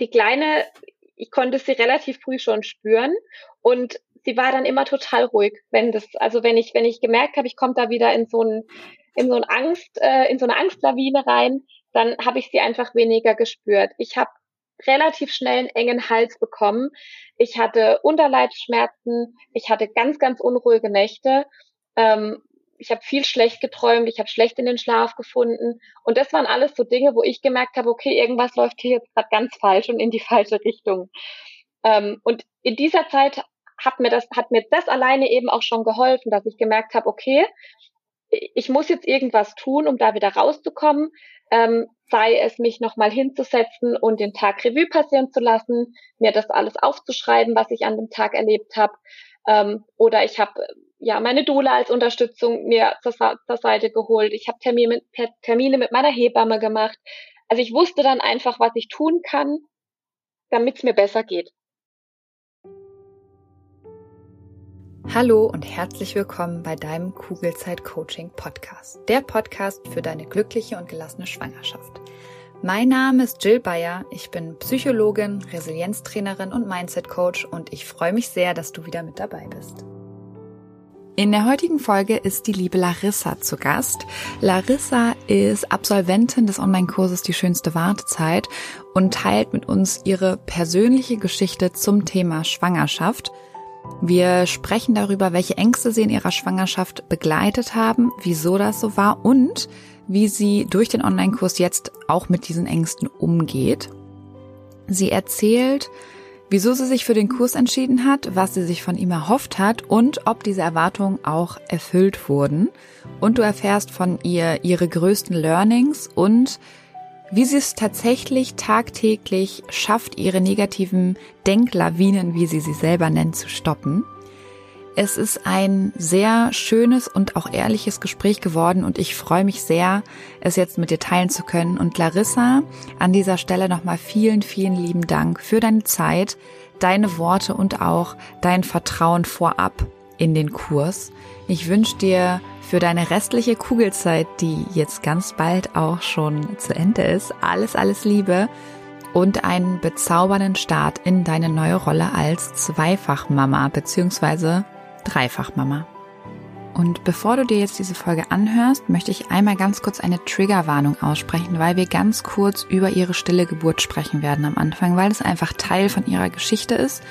die Kleine, ich konnte sie relativ früh schon spüren und sie war dann immer total ruhig, wenn das, also wenn ich, wenn ich gemerkt habe, ich komme da wieder in so ein, in so ein Angst, äh, in so eine Angstlawine rein, dann habe ich sie einfach weniger gespürt. Ich habe relativ schnell einen engen Hals bekommen. Ich hatte Unterleibsschmerzen, ich hatte ganz, ganz unruhige Nächte. Ähm, ich habe viel schlecht geträumt, ich habe schlecht in den Schlaf gefunden. Und das waren alles so Dinge, wo ich gemerkt habe, okay, irgendwas läuft hier jetzt gerade ganz falsch und in die falsche Richtung. Ähm, und in dieser Zeit hat mir das, hat mir das alleine eben auch schon geholfen, dass ich gemerkt habe, okay, ich muss jetzt irgendwas tun, um da wieder rauszukommen. Ähm, sei es mich nochmal hinzusetzen und den Tag Revue passieren zu lassen, mir das alles aufzuschreiben, was ich an dem Tag erlebt habe. Ähm, oder ich habe ja meine Doula als Unterstützung mir zur, zur Seite geholt. Ich habe Termine, Termine mit meiner Hebamme gemacht. Also ich wusste dann einfach, was ich tun kann, damit es mir besser geht. Hallo und herzlich willkommen bei deinem Kugelzeit Coaching Podcast. Der Podcast für deine glückliche und gelassene Schwangerschaft. Mein Name ist Jill Bayer. Ich bin Psychologin, Resilienztrainerin und Mindset Coach und ich freue mich sehr, dass du wieder mit dabei bist. In der heutigen Folge ist die liebe Larissa zu Gast. Larissa ist Absolventin des Online-Kurses Die schönste Wartezeit und teilt mit uns ihre persönliche Geschichte zum Thema Schwangerschaft – wir sprechen darüber, welche Ängste sie in ihrer Schwangerschaft begleitet haben, wieso das so war und wie sie durch den Online-Kurs jetzt auch mit diesen Ängsten umgeht. Sie erzählt, wieso sie sich für den Kurs entschieden hat, was sie sich von ihm erhofft hat und ob diese Erwartungen auch erfüllt wurden. Und du erfährst von ihr ihre größten Learnings und wie sie es tatsächlich tagtäglich schafft, ihre negativen Denklawinen, wie sie sie selber nennt, zu stoppen. Es ist ein sehr schönes und auch ehrliches Gespräch geworden und ich freue mich sehr, es jetzt mit dir teilen zu können. Und Larissa, an dieser Stelle nochmal vielen, vielen lieben Dank für deine Zeit, deine Worte und auch dein Vertrauen vorab in den Kurs. Ich wünsche dir für deine restliche Kugelzeit, die jetzt ganz bald auch schon zu Ende ist, alles, alles Liebe und einen bezaubernden Start in deine neue Rolle als Zweifachmama bzw. Dreifachmama. Und bevor du dir jetzt diese Folge anhörst, möchte ich einmal ganz kurz eine Triggerwarnung aussprechen, weil wir ganz kurz über ihre stille Geburt sprechen werden am Anfang, weil es einfach Teil von ihrer Geschichte ist.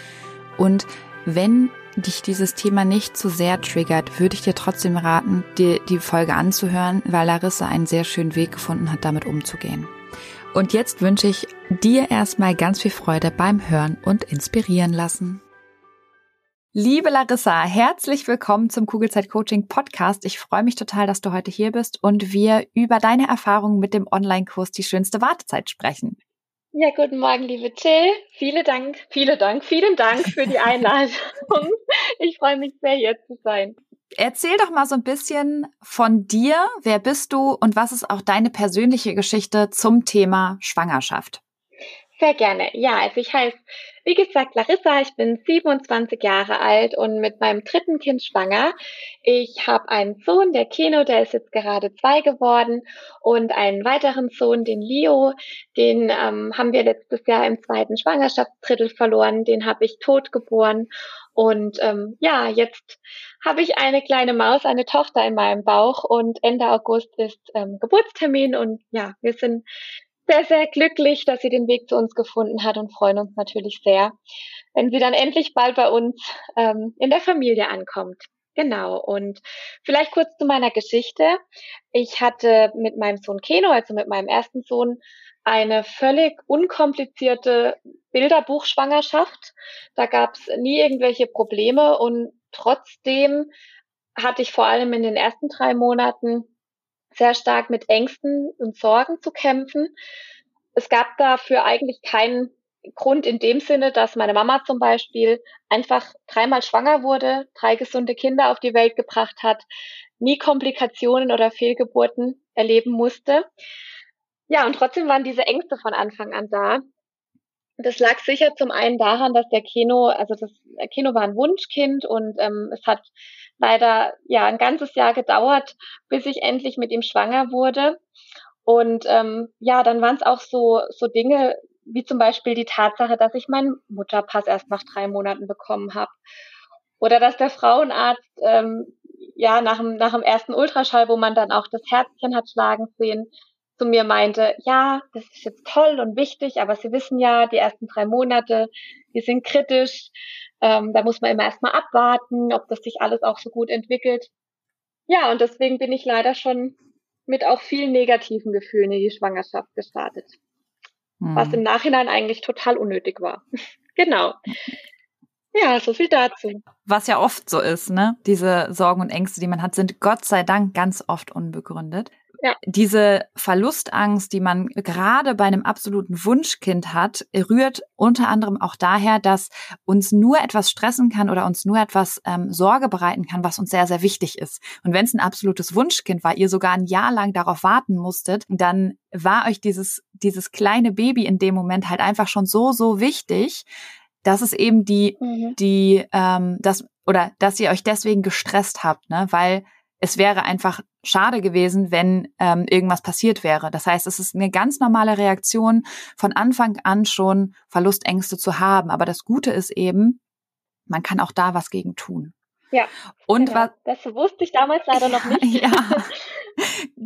Und wenn dich dieses Thema nicht zu sehr triggert, würde ich dir trotzdem raten, dir die Folge anzuhören, weil Larissa einen sehr schönen Weg gefunden hat, damit umzugehen. Und jetzt wünsche ich dir erstmal ganz viel Freude beim Hören und inspirieren lassen. Liebe Larissa, herzlich willkommen zum Kugelzeit Coaching Podcast. Ich freue mich total, dass du heute hier bist und wir über deine Erfahrungen mit dem Online-Kurs Die schönste Wartezeit sprechen. Ja, guten Morgen, liebe Jill. Vielen Dank, vielen Dank, vielen Dank für die Einladung. ich freue mich sehr, hier zu sein. Erzähl doch mal so ein bisschen von dir. Wer bist du und was ist auch deine persönliche Geschichte zum Thema Schwangerschaft? Sehr gerne. Ja, also ich heiße, wie gesagt, Larissa. Ich bin 27 Jahre alt und mit meinem dritten Kind schwanger. Ich habe einen Sohn, der Keno, der ist jetzt gerade zwei geworden und einen weiteren Sohn, den Leo. Den ähm, haben wir letztes Jahr im zweiten Schwangerschaftsdrittel verloren. Den habe ich tot geboren. Und ähm, ja, jetzt habe ich eine kleine Maus, eine Tochter in meinem Bauch und Ende August ist ähm, Geburtstermin und ja, wir sind sehr, sehr glücklich, dass sie den Weg zu uns gefunden hat und freuen uns natürlich sehr, wenn sie dann endlich bald bei uns ähm, in der Familie ankommt. Genau. Und vielleicht kurz zu meiner Geschichte. Ich hatte mit meinem Sohn Keno, also mit meinem ersten Sohn, eine völlig unkomplizierte Bilderbuchschwangerschaft. Da gab es nie irgendwelche Probleme und trotzdem hatte ich vor allem in den ersten drei Monaten sehr stark mit Ängsten und Sorgen zu kämpfen. Es gab dafür eigentlich keinen Grund in dem Sinne, dass meine Mama zum Beispiel einfach dreimal schwanger wurde, drei gesunde Kinder auf die Welt gebracht hat, nie Komplikationen oder Fehlgeburten erleben musste. Ja, und trotzdem waren diese Ängste von Anfang an da. Das lag sicher zum einen daran, dass der Kino, also das Kino war ein Wunschkind und ähm, es hat leider ja ein ganzes Jahr gedauert, bis ich endlich mit ihm schwanger wurde. Und ähm, ja, dann waren es auch so so Dinge wie zum Beispiel die Tatsache, dass ich meinen Mutterpass erst nach drei Monaten bekommen habe. Oder dass der Frauenarzt ähm, ja nach dem, nach dem ersten Ultraschall, wo man dann auch das Herzchen hat schlagen sehen, zu mir meinte, ja, das ist jetzt toll und wichtig, aber Sie wissen ja, die ersten drei Monate, die sind kritisch. Ähm, da muss man immer erstmal abwarten, ob das sich alles auch so gut entwickelt. Ja, und deswegen bin ich leider schon mit auch vielen negativen Gefühlen in die Schwangerschaft gestartet. Hm. Was im Nachhinein eigentlich total unnötig war. genau. Ja, so viel dazu. Was ja oft so ist, ne? Diese Sorgen und Ängste, die man hat, sind Gott sei Dank ganz oft unbegründet. Ja. Diese Verlustangst, die man gerade bei einem absoluten Wunschkind hat, rührt unter anderem auch daher, dass uns nur etwas stressen kann oder uns nur etwas ähm, Sorge bereiten kann, was uns sehr, sehr wichtig ist. Und wenn es ein absolutes Wunschkind war, ihr sogar ein Jahr lang darauf warten musstet, dann war euch dieses, dieses kleine Baby in dem Moment halt einfach schon so, so wichtig, dass es eben die, mhm. die, ähm, das, oder dass ihr euch deswegen gestresst habt, ne? Weil es wäre einfach schade gewesen, wenn ähm, irgendwas passiert wäre. Das heißt, es ist eine ganz normale Reaktion, von Anfang an schon Verlustängste zu haben. Aber das Gute ist eben, man kann auch da was gegen tun. Ja. Und genau. was? Das wusste ich damals leider noch nicht. ja.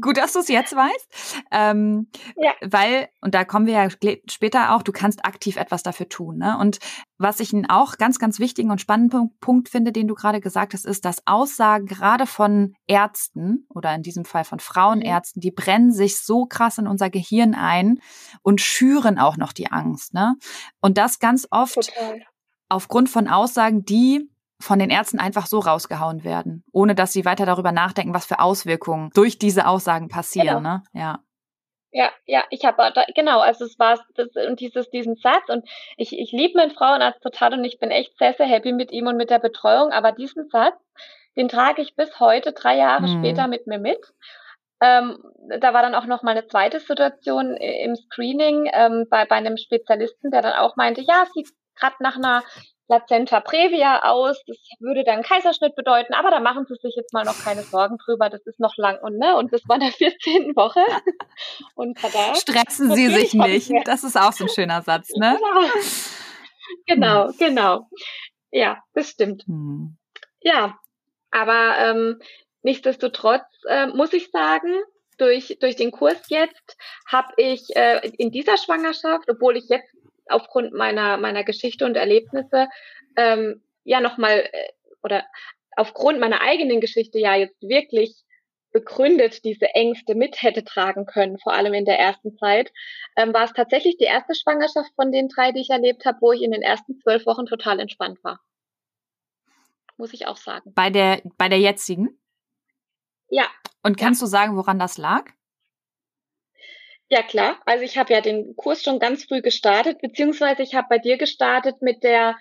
Gut, dass du es jetzt weißt. Ähm, ja. Weil, und da kommen wir ja später auch, du kannst aktiv etwas dafür tun. Ne? Und was ich einen auch ganz, ganz wichtigen und spannenden Punkt finde, den du gerade gesagt hast, ist, dass Aussagen gerade von Ärzten oder in diesem Fall von Frauenärzten, mhm. die brennen sich so krass in unser Gehirn ein und schüren auch noch die Angst. Ne? Und das ganz oft Total. aufgrund von Aussagen, die von den Ärzten einfach so rausgehauen werden, ohne dass sie weiter darüber nachdenken, was für Auswirkungen durch diese Aussagen passieren. Genau. Ne? Ja. Ja, ja, ich habe genau, also es war das, und dieses diesen Satz und ich ich liebe meinen Frauenarzt total und ich bin echt sehr sehr happy mit ihm und mit der Betreuung, aber diesen Satz, den trage ich bis heute drei Jahre mhm. später mit mir mit. Ähm, da war dann auch noch mal eine zweite Situation im Screening ähm, bei bei einem Spezialisten, der dann auch meinte, ja, sieht gerade nach einer Plazenta previa aus. Das würde dann Kaiserschnitt bedeuten, aber da machen Sie sich jetzt mal noch keine Sorgen drüber. Das ist noch lang und ne und das war in der 14. Woche. Und tada, stressen Sie sich nicht. Das ist auch so ein schöner Satz, ne? Genau, genau. genau. Ja, das stimmt. Hm. Ja, aber ähm, nichtsdestotrotz äh, muss ich sagen, durch, durch den Kurs jetzt habe ich äh, in dieser Schwangerschaft, obwohl ich jetzt aufgrund meiner, meiner Geschichte und Erlebnisse ähm, ja nochmal äh, oder aufgrund meiner eigenen Geschichte ja jetzt wirklich begründet diese Ängste mit hätte tragen können, vor allem in der ersten Zeit, ähm, war es tatsächlich die erste Schwangerschaft von den drei, die ich erlebt habe, wo ich in den ersten zwölf Wochen total entspannt war. Muss ich auch sagen. Bei der, bei der jetzigen? Ja. Und kannst ja. du sagen, woran das lag? Ja klar, also ich habe ja den Kurs schon ganz früh gestartet, beziehungsweise ich habe bei dir gestartet mit der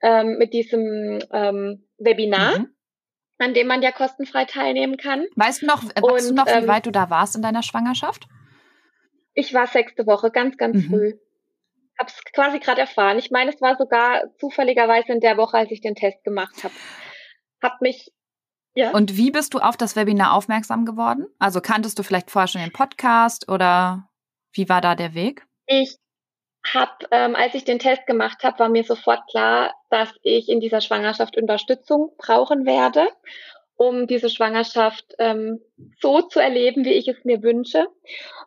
ähm, mit diesem ähm, Webinar, mhm. an dem man ja kostenfrei teilnehmen kann. Weißt du noch, weißt Und, du noch, wie ähm, weit du da warst in deiner Schwangerschaft? Ich war sechste Woche, ganz, ganz mhm. früh. Hab's quasi gerade erfahren. Ich meine, es war sogar zufälligerweise in der Woche, als ich den Test gemacht habe. Hab mich ja. Und wie bist du auf das Webinar aufmerksam geworden? Also kanntest du vielleicht vorher schon den Podcast oder wie war da der Weg? Ich habe, ähm, als ich den Test gemacht habe, war mir sofort klar, dass ich in dieser Schwangerschaft Unterstützung brauchen werde, um diese Schwangerschaft ähm, so zu erleben, wie ich es mir wünsche.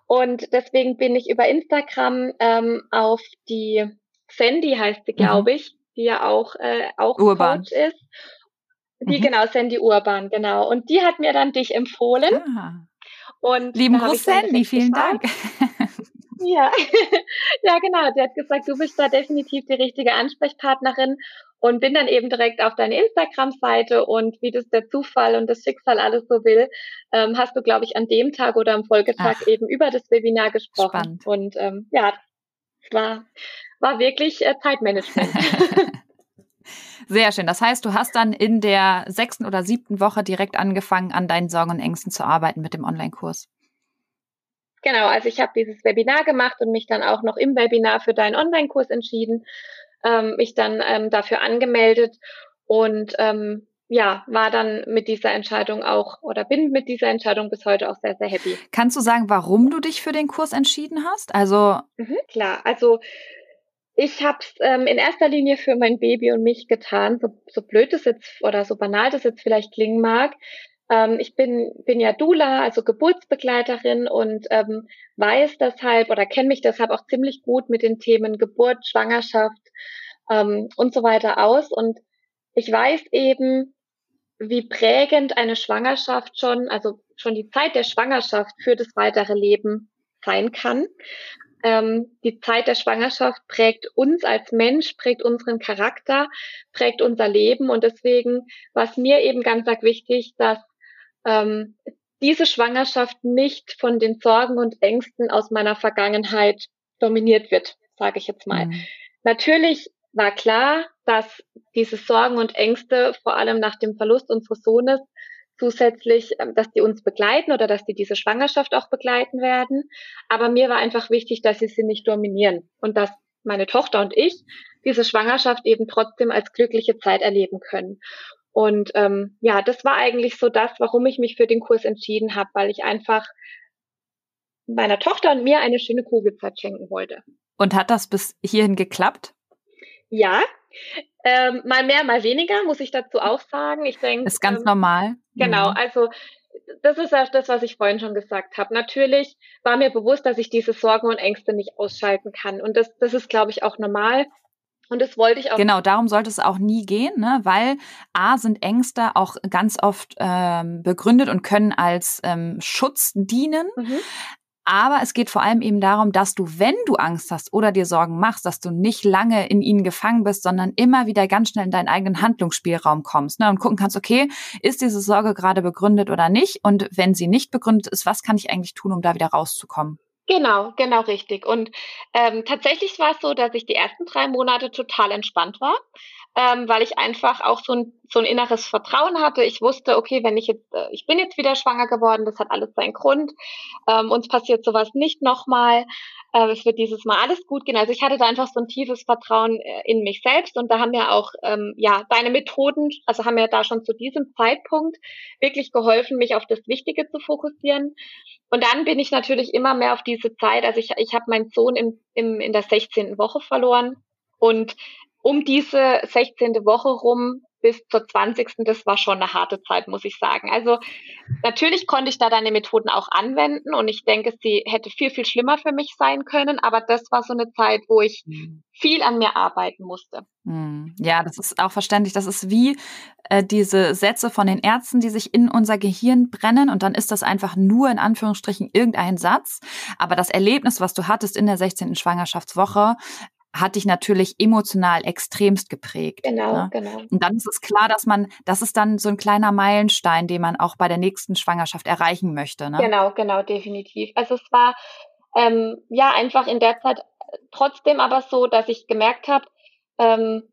Und deswegen bin ich über Instagram ähm, auf die Sandy heißt sie, glaube mhm. ich, die ja auch äh, auch Urban. Coach ist. Die mhm. genau, Sandy Urban, genau. Und die hat mir dann dich empfohlen. Ah. Und Lieben Gruß, Sandy, vielen Dank. Ja, ja, genau. Der hat gesagt, du bist da definitiv die richtige Ansprechpartnerin und bin dann eben direkt auf deine Instagram-Seite und wie das der Zufall und das Schicksal alles so will, ähm, hast du, glaube ich, an dem Tag oder am Folgetag Ach, eben über das Webinar gesprochen. Spannend. Und ähm, ja, es war, war wirklich äh, Zeitmanagement. Sehr schön. Das heißt, du hast dann in der sechsten oder siebten Woche direkt angefangen, an deinen Sorgen und Ängsten zu arbeiten mit dem Online-Kurs. Genau, also ich habe dieses Webinar gemacht und mich dann auch noch im Webinar für deinen Online-Kurs entschieden, ähm, mich dann ähm, dafür angemeldet und ähm, ja, war dann mit dieser Entscheidung auch oder bin mit dieser Entscheidung bis heute auch sehr, sehr happy. Kannst du sagen, warum du dich für den Kurs entschieden hast? Also mhm, klar, also Ich habe es ähm, in erster Linie für mein Baby und mich getan, so, so blöd es jetzt oder so banal das jetzt vielleicht klingen mag. Ähm, ich bin, bin ja Dula, also Geburtsbegleiterin und ähm, weiß deshalb oder kenne mich deshalb auch ziemlich gut mit den Themen Geburt, Schwangerschaft ähm, und so weiter aus. Und ich weiß eben, wie prägend eine Schwangerschaft schon, also schon die Zeit der Schwangerschaft für das weitere Leben sein kann. Ähm, die Zeit der Schwangerschaft prägt uns als Mensch, prägt unseren Charakter, prägt unser Leben. Und deswegen war es mir eben ganz arg wichtig, dass ähm, diese Schwangerschaft nicht von den Sorgen und Ängsten aus meiner Vergangenheit dominiert wird, sage ich jetzt mal. Mhm. Natürlich war klar, dass diese Sorgen und Ängste vor allem nach dem Verlust unseres Sohnes zusätzlich, ähm, dass die uns begleiten oder dass die diese Schwangerschaft auch begleiten werden. Aber mir war einfach wichtig, dass sie sie nicht dominieren und dass meine Tochter und ich diese Schwangerschaft eben trotzdem als glückliche Zeit erleben können. Und ähm, ja, das war eigentlich so das, warum ich mich für den Kurs entschieden habe, weil ich einfach meiner Tochter und mir eine schöne Kugelzeit schenken wollte. Und hat das bis hierhin geklappt? Ja, ähm, mal mehr, mal weniger, muss ich dazu auch sagen. Ich denke. Ist ganz ähm, normal. Genau, mhm. also das ist auch das, was ich vorhin schon gesagt habe. Natürlich war mir bewusst, dass ich diese Sorgen und Ängste nicht ausschalten kann. Und das, das ist, glaube ich, auch normal. Und das wollte ich auch. Genau, darum sollte es auch nie gehen, ne? weil A sind Ängste auch ganz oft ähm, begründet und können als ähm, Schutz dienen. Mhm. Aber es geht vor allem eben darum, dass du, wenn du Angst hast oder dir Sorgen machst, dass du nicht lange in ihnen gefangen bist, sondern immer wieder ganz schnell in deinen eigenen Handlungsspielraum kommst ne, und gucken kannst, okay, ist diese Sorge gerade begründet oder nicht? Und wenn sie nicht begründet ist, was kann ich eigentlich tun, um da wieder rauszukommen? Genau, genau richtig. Und ähm, tatsächlich war es so, dass ich die ersten drei Monate total entspannt war ähm, weil ich einfach auch so ein, so ein inneres Vertrauen hatte. Ich wusste, okay, wenn ich jetzt, äh, ich bin jetzt wieder schwanger geworden, das hat alles seinen Grund. Ähm, uns passiert sowas nicht nochmal. Äh, es wird dieses Mal alles gut gehen. Also ich hatte da einfach so ein tiefes Vertrauen äh, in mich selbst und da haben ja auch, ähm, ja, deine Methoden, also haben ja da schon zu diesem Zeitpunkt wirklich geholfen, mich auf das Wichtige zu fokussieren. Und dann bin ich natürlich immer mehr auf diese Zeit, also ich, ich habe meinen Sohn im, im, in der 16. Woche verloren. Und um diese 16. Woche rum bis zur 20. Das war schon eine harte Zeit, muss ich sagen. Also natürlich konnte ich da deine Methoden auch anwenden und ich denke, sie hätte viel, viel schlimmer für mich sein können, aber das war so eine Zeit, wo ich mhm. viel an mir arbeiten musste. Mhm. Ja, das ist auch verständlich. Das ist wie äh, diese Sätze von den Ärzten, die sich in unser Gehirn brennen und dann ist das einfach nur in Anführungsstrichen irgendein Satz. Aber das Erlebnis, was du hattest in der 16. Schwangerschaftswoche, hat dich natürlich emotional extremst geprägt. Genau, ne? genau. Und dann ist es klar, dass man, das ist dann so ein kleiner Meilenstein, den man auch bei der nächsten Schwangerschaft erreichen möchte. Ne? Genau, genau, definitiv. Also es war ähm, ja einfach in der Zeit trotzdem aber so, dass ich gemerkt habe, ähm,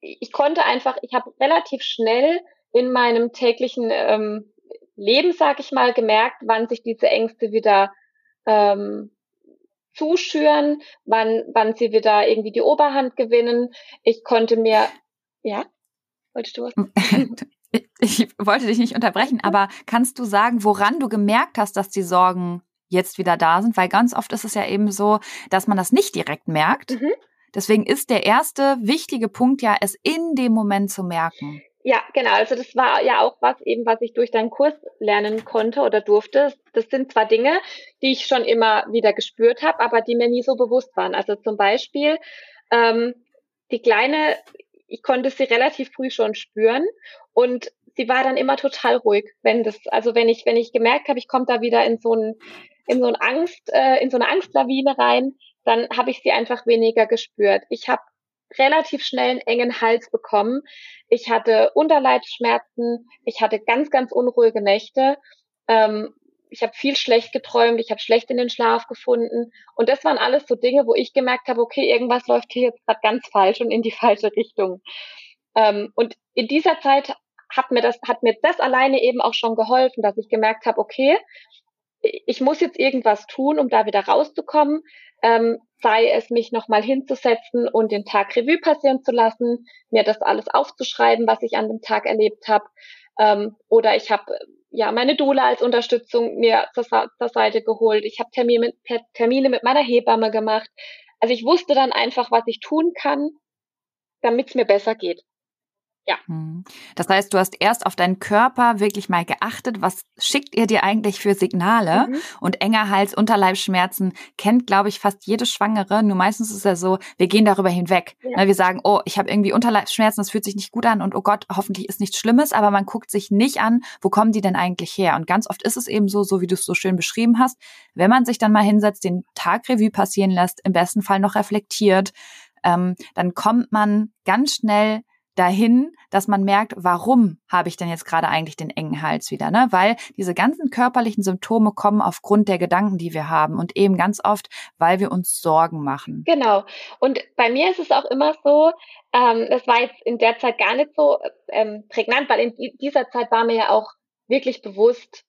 ich konnte einfach, ich habe relativ schnell in meinem täglichen ähm, Leben, sag ich mal, gemerkt, wann sich diese Ängste wieder ähm, zuschüren, wann, wann sie wieder irgendwie die Oberhand gewinnen. Ich konnte mir, ja, wolltest du was? ich wollte dich nicht unterbrechen, aber kannst du sagen, woran du gemerkt hast, dass die Sorgen jetzt wieder da sind? Weil ganz oft ist es ja eben so, dass man das nicht direkt merkt. Mhm. Deswegen ist der erste wichtige Punkt ja, es in dem Moment zu merken. Ja, genau. Also das war ja auch was eben, was ich durch deinen Kurs lernen konnte oder durfte. Das sind zwar Dinge, die ich schon immer wieder gespürt habe, aber die mir nie so bewusst waren. Also zum Beispiel ähm, die kleine, ich konnte sie relativ früh schon spüren und sie war dann immer total ruhig, wenn das, also wenn ich, wenn ich gemerkt habe, ich komme da wieder in so ein, in so ein Angst, äh, in so eine Angstlawine rein, dann habe ich sie einfach weniger gespürt. Ich habe relativ schnell einen engen Hals bekommen. Ich hatte Unterleibsschmerzen, ich hatte ganz, ganz unruhige Nächte. Ähm, ich habe viel schlecht geträumt, ich habe schlecht in den Schlaf gefunden. Und das waren alles so Dinge, wo ich gemerkt habe, okay, irgendwas läuft hier jetzt gerade ganz falsch und in die falsche Richtung. Ähm, und in dieser Zeit hat mir das, hat mir das alleine eben auch schon geholfen, dass ich gemerkt habe, okay, ich muss jetzt irgendwas tun, um da wieder rauszukommen ähm, sei es mich nochmal hinzusetzen und den Tag Revue passieren zu lassen, mir das alles aufzuschreiben, was ich an dem Tag erlebt habe. Ähm, oder ich habe ja meine Doula als Unterstützung mir zur, zur Seite geholt. Ich habe Termine, Termine mit meiner Hebamme gemacht. Also ich wusste dann einfach, was ich tun kann, damit es mir besser geht. Ja. Hm. Das heißt, du hast erst auf deinen Körper wirklich mal geachtet, was schickt ihr dir eigentlich für Signale? Mhm. Und enger Hals, Unterleibsschmerzen kennt, glaube ich, fast jede Schwangere. Nur meistens ist es ja so, wir gehen darüber hinweg. Ja. Ne, wir sagen, oh, ich habe irgendwie Unterleibsschmerzen, das fühlt sich nicht gut an und oh Gott, hoffentlich ist nichts Schlimmes, aber man guckt sich nicht an, wo kommen die denn eigentlich her? Und ganz oft ist es eben so, so wie du es so schön beschrieben hast, wenn man sich dann mal hinsetzt, den Tag Revue passieren lässt, im besten Fall noch reflektiert, ähm, dann kommt man ganz schnell dahin, dass man merkt, warum habe ich denn jetzt gerade eigentlich den engen Hals wieder, ne? Weil diese ganzen körperlichen Symptome kommen aufgrund der Gedanken, die wir haben und eben ganz oft, weil wir uns Sorgen machen. Genau. Und bei mir ist es auch immer so, ähm, das war jetzt in der Zeit gar nicht so ähm, prägnant, weil in dieser Zeit war mir ja auch wirklich bewusst,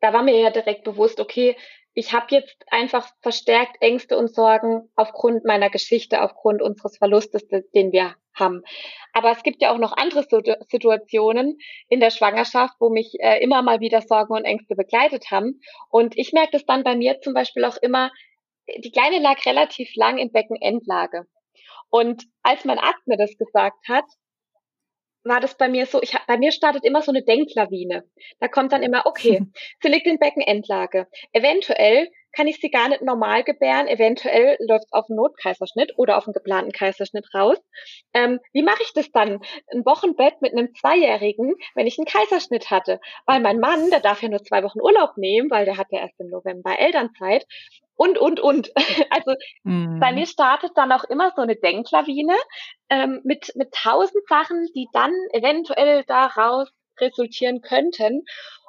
da war mir ja direkt bewusst, okay, ich habe jetzt einfach verstärkt Ängste und Sorgen aufgrund meiner Geschichte, aufgrund unseres Verlustes, den wir haben. Aber es gibt ja auch noch andere Situationen in der Schwangerschaft, wo mich äh, immer mal wieder Sorgen und Ängste begleitet haben. Und ich merke das dann bei mir zum Beispiel auch immer, die Kleine lag relativ lang in Beckenendlage. Und als mein Arzt mir das gesagt hat, war das bei mir so, ich, bei mir startet immer so eine Denklawine. Da kommt dann immer, okay, sie liegt in Beckenendlage. Eventuell kann ich sie gar nicht normal gebären. Eventuell läuft es auf einen Notkaiserschnitt oder auf einen geplanten Kaiserschnitt raus. Ähm, wie mache ich das dann? Ein Wochenbett mit einem Zweijährigen, wenn ich einen Kaiserschnitt hatte? Weil mein Mann, der darf ja nur zwei Wochen Urlaub nehmen, weil der hat ja erst im November Elternzeit. Und, und, und. Also mhm. bei mir startet dann auch immer so eine Denklawine ähm, mit, mit tausend Sachen, die dann eventuell daraus resultieren könnten.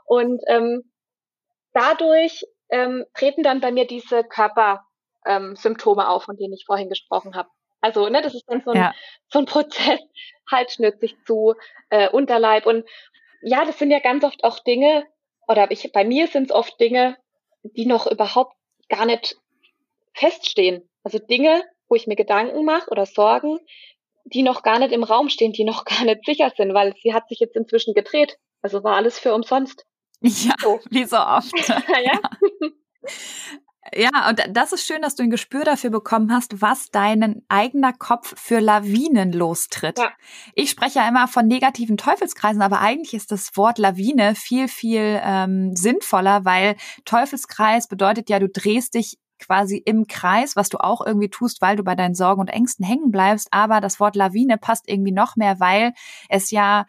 Und ähm, dadurch ähm, treten dann bei mir diese Körpersymptome ähm, auf, von denen ich vorhin gesprochen habe. Also, ne, das ist dann so ein, ja. so ein Prozess, Hals schnürt sich zu, äh, Unterleib. Und ja, das sind ja ganz oft auch Dinge, oder ich, bei mir sind es oft Dinge, die noch überhaupt gar nicht feststehen. Also Dinge, wo ich mir Gedanken mache oder Sorgen, die noch gar nicht im Raum stehen, die noch gar nicht sicher sind, weil sie hat sich jetzt inzwischen gedreht. Also war alles für umsonst. Ja, so. wie so oft. ja. Ja, und das ist schön, dass du ein Gespür dafür bekommen hast, was deinen eigener Kopf für Lawinen lostritt. Ja. Ich spreche ja immer von negativen Teufelskreisen, aber eigentlich ist das Wort Lawine viel, viel ähm, sinnvoller, weil Teufelskreis bedeutet ja, du drehst dich quasi im Kreis, was du auch irgendwie tust, weil du bei deinen Sorgen und Ängsten hängen bleibst. Aber das Wort Lawine passt irgendwie noch mehr, weil es ja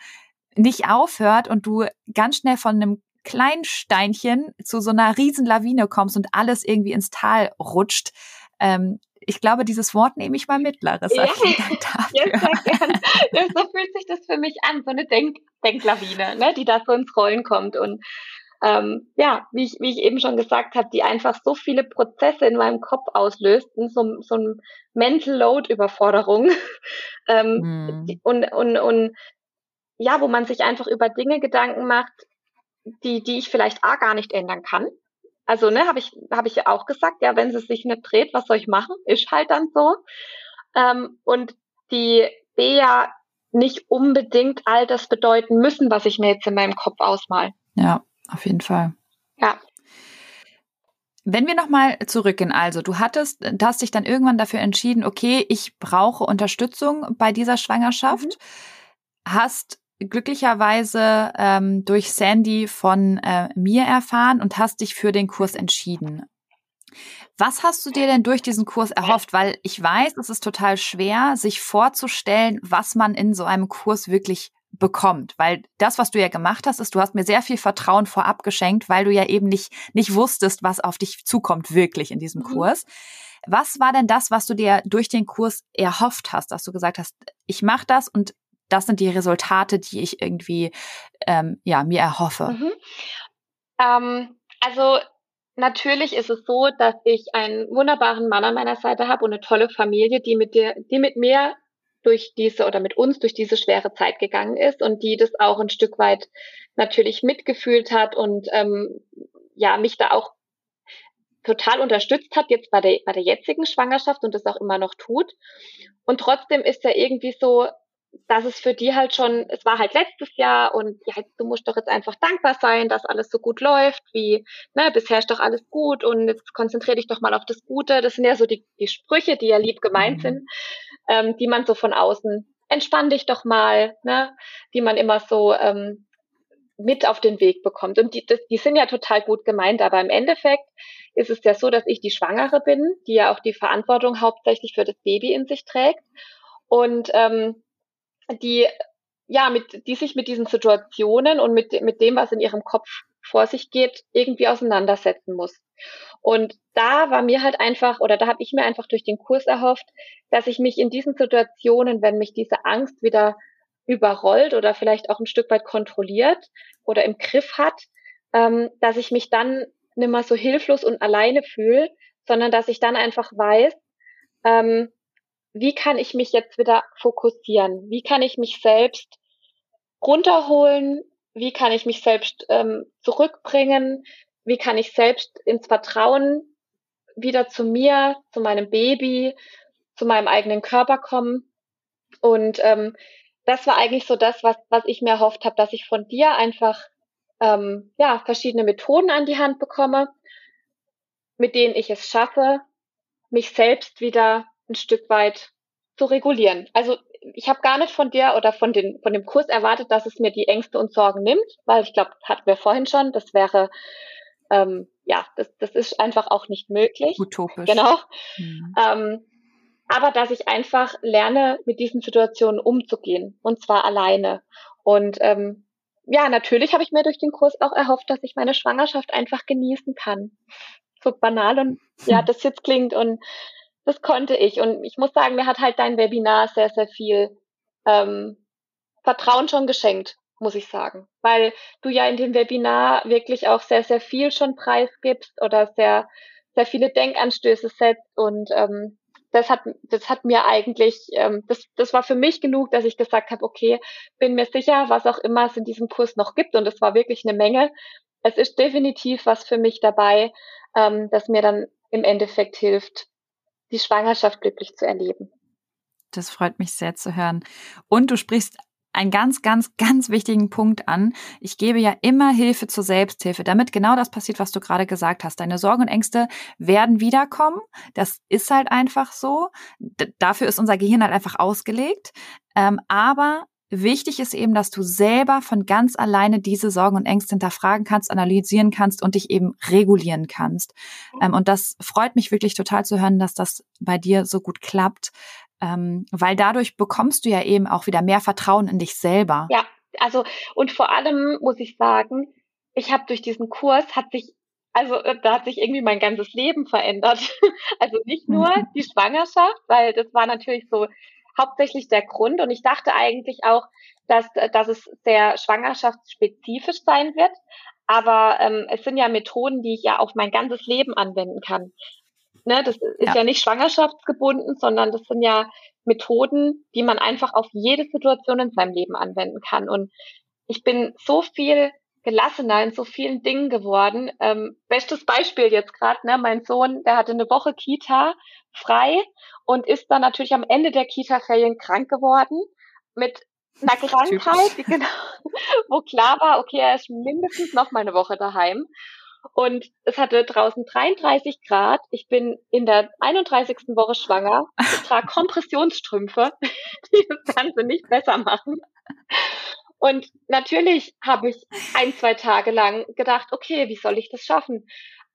nicht aufhört und du ganz schnell von einem Kleinsteinchen zu so einer riesen Lawine kommst und alles irgendwie ins Tal rutscht. Ähm, ich glaube, dieses Wort nehme ich mal mit, Larissa. Ja, ja sehr gern. so fühlt sich das für mich an, so eine Denk Denklawine, ne, die da so ins Rollen kommt. Und ähm, ja, wie ich, wie ich eben schon gesagt habe, die einfach so viele Prozesse in meinem Kopf auslöst, so, so ein Mental Load Überforderung. ähm, hm. und, und, und ja, wo man sich einfach über Dinge Gedanken macht, die, die ich vielleicht A gar nicht ändern kann. Also, ne, habe ich, habe ich ja auch gesagt, ja, wenn sie sich nicht dreht, was soll ich machen? Ist halt dann so. Ähm, und die B ja nicht unbedingt all das bedeuten müssen, was ich mir jetzt in meinem Kopf ausmal. Ja, auf jeden Fall. Ja. Wenn wir nochmal zurückgehen, also du hattest, du hast dich dann irgendwann dafür entschieden, okay, ich brauche Unterstützung bei dieser Schwangerschaft, mhm. hast glücklicherweise ähm, durch Sandy von äh, mir erfahren und hast dich für den Kurs entschieden. Was hast du dir denn durch diesen Kurs erhofft? Weil ich weiß, es ist total schwer, sich vorzustellen, was man in so einem Kurs wirklich bekommt. Weil das, was du ja gemacht hast, ist, du hast mir sehr viel Vertrauen vorab geschenkt, weil du ja eben nicht, nicht wusstest, was auf dich zukommt wirklich in diesem mhm. Kurs. Was war denn das, was du dir durch den Kurs erhofft hast, dass du gesagt hast, ich mache das und das sind die Resultate, die ich irgendwie ähm, ja mir erhoffe. Mhm. Ähm, also natürlich ist es so, dass ich einen wunderbaren Mann an meiner Seite habe und eine tolle Familie, die mit dir, die mit mir durch diese oder mit uns durch diese schwere Zeit gegangen ist und die das auch ein Stück weit natürlich mitgefühlt hat und ähm, ja mich da auch total unterstützt hat jetzt bei der bei der jetzigen Schwangerschaft und das auch immer noch tut und trotzdem ist ja irgendwie so dass es für die halt schon, es war halt letztes Jahr und ja, du musst doch jetzt einfach dankbar sein, dass alles so gut läuft, wie, ne, bisher ist doch alles gut und jetzt konzentriere dich doch mal auf das Gute. Das sind ja so die, die Sprüche, die ja lieb gemeint mhm. sind, ähm, die man so von außen, entspann dich doch mal, ne, die man immer so ähm, mit auf den Weg bekommt. Und die, das, die sind ja total gut gemeint, aber im Endeffekt ist es ja so, dass ich die Schwangere bin, die ja auch die Verantwortung hauptsächlich für das Baby in sich trägt. Und ähm, die ja, mit, die sich mit diesen Situationen und mit, mit dem, was in ihrem Kopf vor sich geht, irgendwie auseinandersetzen muss. Und da war mir halt einfach, oder da habe ich mir einfach durch den Kurs erhofft, dass ich mich in diesen Situationen, wenn mich diese Angst wieder überrollt oder vielleicht auch ein Stück weit kontrolliert oder im Griff hat, ähm, dass ich mich dann nicht mehr so hilflos und alleine fühle, sondern dass ich dann einfach weiß, ähm, wie kann ich mich jetzt wieder fokussieren? Wie kann ich mich selbst runterholen? Wie kann ich mich selbst ähm, zurückbringen? Wie kann ich selbst ins Vertrauen wieder zu mir, zu meinem Baby, zu meinem eigenen Körper kommen? Und ähm, das war eigentlich so das, was, was ich mir erhofft habe, dass ich von dir einfach ähm, ja, verschiedene Methoden an die Hand bekomme, mit denen ich es schaffe, mich selbst wieder ein Stück weit zu regulieren. Also ich habe gar nicht von dir oder von, den, von dem Kurs erwartet, dass es mir die Ängste und Sorgen nimmt, weil ich glaube, hatten wir vorhin schon, das wäre, ähm, ja, das, das ist einfach auch nicht möglich. Utopisch. Genau. Mhm. Ähm, aber dass ich einfach lerne, mit diesen Situationen umzugehen und zwar alleine. Und ähm, ja, natürlich habe ich mir durch den Kurs auch erhofft, dass ich meine Schwangerschaft einfach genießen kann. So banal und ja, das jetzt klingt und das konnte ich. Und ich muss sagen, mir hat halt dein Webinar sehr, sehr viel ähm, Vertrauen schon geschenkt, muss ich sagen. Weil du ja in dem Webinar wirklich auch sehr, sehr viel schon preisgibst oder sehr, sehr viele Denkanstöße setzt. Und ähm, das hat, das hat mir eigentlich, ähm, das, das war für mich genug, dass ich gesagt habe, okay, bin mir sicher, was auch immer es in diesem Kurs noch gibt. Und es war wirklich eine Menge. Es ist definitiv was für mich dabei, ähm, das mir dann im Endeffekt hilft, die Schwangerschaft glücklich zu erleben. Das freut mich sehr zu hören. Und du sprichst einen ganz, ganz, ganz wichtigen Punkt an. Ich gebe ja immer Hilfe zur Selbsthilfe, damit genau das passiert, was du gerade gesagt hast. Deine Sorgen und Ängste werden wiederkommen. Das ist halt einfach so. D dafür ist unser Gehirn halt einfach ausgelegt. Ähm, aber Wichtig ist eben, dass du selber von ganz alleine diese Sorgen und Ängste hinterfragen kannst, analysieren kannst und dich eben regulieren kannst. Ähm, und das freut mich wirklich total zu hören, dass das bei dir so gut klappt, ähm, weil dadurch bekommst du ja eben auch wieder mehr Vertrauen in dich selber. Ja, also und vor allem muss ich sagen, ich habe durch diesen Kurs hat sich also äh, da hat sich irgendwie mein ganzes Leben verändert. Also nicht nur die Schwangerschaft, weil das war natürlich so hauptsächlich der Grund. Und ich dachte eigentlich auch, dass, dass es sehr schwangerschaftsspezifisch sein wird. Aber ähm, es sind ja Methoden, die ich ja auf mein ganzes Leben anwenden kann. Ne, das ist ja. ja nicht schwangerschaftsgebunden, sondern das sind ja Methoden, die man einfach auf jede Situation in seinem Leben anwenden kann. Und ich bin so viel gelassener in so vielen Dingen geworden. Ähm, bestes Beispiel jetzt gerade, ne, mein Sohn, der hatte eine Woche Kita frei und ist dann natürlich am Ende der Kita-Ferien krank geworden mit einer Krankheit, genau, wo klar war, okay, er ist mindestens noch mal eine Woche daheim. Und es hatte draußen 33 Grad. Ich bin in der 31. Woche schwanger. Ich trage Kompressionsstrümpfe, die das Ganze nicht besser machen. Und natürlich habe ich ein, zwei Tage lang gedacht, okay, wie soll ich das schaffen?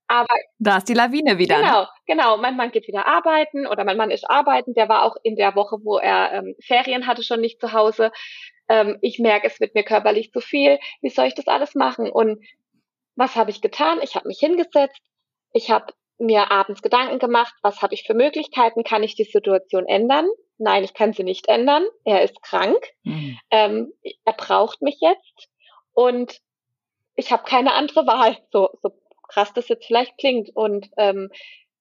Aber da ist die Lawine wieder. Ne? Genau, ne? genau. Mein Mann geht wieder arbeiten oder mein Mann ist arbeiten. Der war auch in der Woche, wo er ähm, Ferien hatte, schon nicht zu Hause. Ähm, ich merke, es wird mir körperlich zu viel. Wie soll ich das alles machen? Und was habe ich getan? Ich habe mich hingesetzt. Ich habe mir abends Gedanken gemacht, was habe ich für Möglichkeiten? Kann ich die Situation ändern? nein, ich kann sie nicht ändern, er ist krank, mhm. ähm, er braucht mich jetzt und ich habe keine andere Wahl, so, so krass das jetzt vielleicht klingt. Und ähm,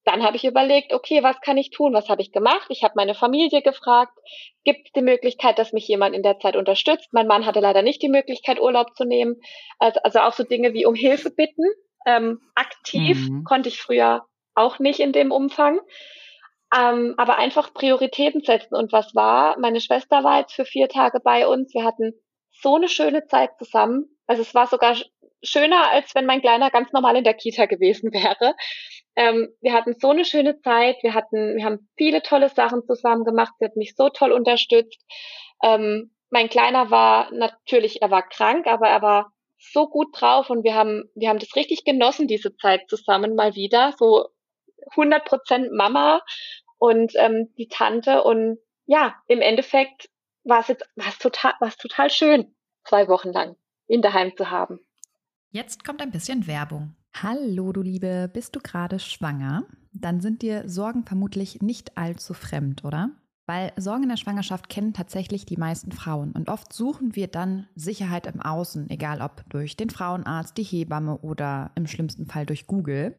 dann habe ich überlegt, okay, was kann ich tun? Was habe ich gemacht? Ich habe meine Familie gefragt, gibt es die Möglichkeit, dass mich jemand in der Zeit unterstützt? Mein Mann hatte leider nicht die Möglichkeit, Urlaub zu nehmen. Also, also auch so Dinge wie um Hilfe bitten. Ähm, aktiv mhm. konnte ich früher auch nicht in dem Umfang. Ähm, aber einfach Prioritäten setzen. Und was war? Meine Schwester war jetzt für vier Tage bei uns. Wir hatten so eine schöne Zeit zusammen. Also es war sogar schöner, als wenn mein Kleiner ganz normal in der Kita gewesen wäre. Ähm, wir hatten so eine schöne Zeit. Wir hatten, wir haben viele tolle Sachen zusammen gemacht. Sie hat mich so toll unterstützt. Ähm, mein Kleiner war natürlich, er war krank, aber er war so gut drauf und wir haben, wir haben das richtig genossen, diese Zeit zusammen mal wieder. So 100 Prozent Mama und ähm, die Tante und ja, im Endeffekt war es jetzt, war es total, war es total schön, zwei Wochen lang ihn daheim zu haben. Jetzt kommt ein bisschen Werbung. Hallo, du Liebe, bist du gerade schwanger? Dann sind dir Sorgen vermutlich nicht allzu fremd, oder? Weil Sorgen in der Schwangerschaft kennen tatsächlich die meisten Frauen und oft suchen wir dann Sicherheit im Außen, egal ob durch den Frauenarzt, die Hebamme oder im schlimmsten Fall durch Google.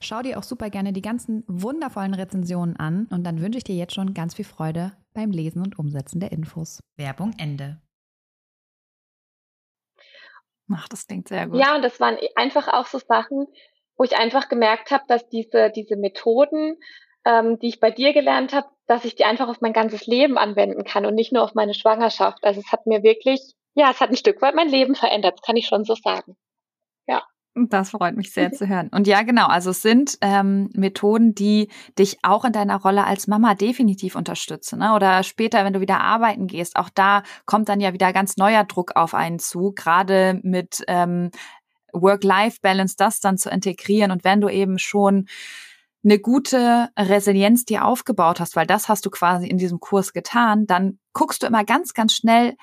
Schau dir auch super gerne die ganzen wundervollen Rezensionen an und dann wünsche ich dir jetzt schon ganz viel Freude beim Lesen und Umsetzen der Infos. Werbung Ende. Ach, das klingt sehr gut. Ja, und das waren einfach auch so Sachen, wo ich einfach gemerkt habe, dass diese, diese Methoden, ähm, die ich bei dir gelernt habe, dass ich die einfach auf mein ganzes Leben anwenden kann und nicht nur auf meine Schwangerschaft. Also es hat mir wirklich, ja, es hat ein Stück weit mein Leben verändert, das kann ich schon so sagen. Ja. Das freut mich sehr zu hören. Und ja, genau, also es sind ähm, Methoden, die dich auch in deiner Rolle als Mama definitiv unterstützen. Ne? Oder später, wenn du wieder arbeiten gehst, auch da kommt dann ja wieder ganz neuer Druck auf einen zu, gerade mit ähm, Work-Life-Balance, das dann zu integrieren. Und wenn du eben schon eine gute Resilienz dir aufgebaut hast, weil das hast du quasi in diesem Kurs getan, dann guckst du immer ganz, ganz schnell,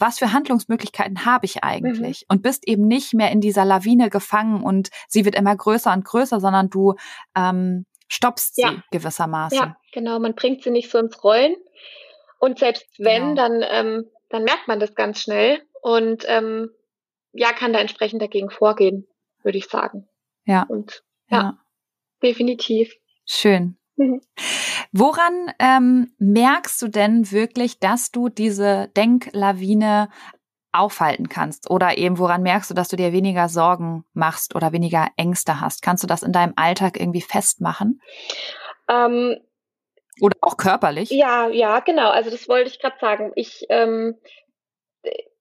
was für Handlungsmöglichkeiten habe ich eigentlich? Mhm. Und bist eben nicht mehr in dieser Lawine gefangen und sie wird immer größer und größer, sondern du ähm, stoppst ja. sie gewissermaßen. Ja, genau, man bringt sie nicht so ins Rollen. Und selbst wenn, genau. dann, ähm, dann merkt man das ganz schnell und ähm, ja, kann da entsprechend dagegen vorgehen, würde ich sagen. Ja. Und ja, ja. definitiv. Schön. Woran ähm, merkst du denn wirklich, dass du diese Denklawine aufhalten kannst? Oder eben woran merkst du, dass du dir weniger Sorgen machst oder weniger Ängste hast? Kannst du das in deinem Alltag irgendwie festmachen? Ähm, oder auch körperlich? Ja, ja, genau. Also das wollte ich gerade sagen. Ich, ähm,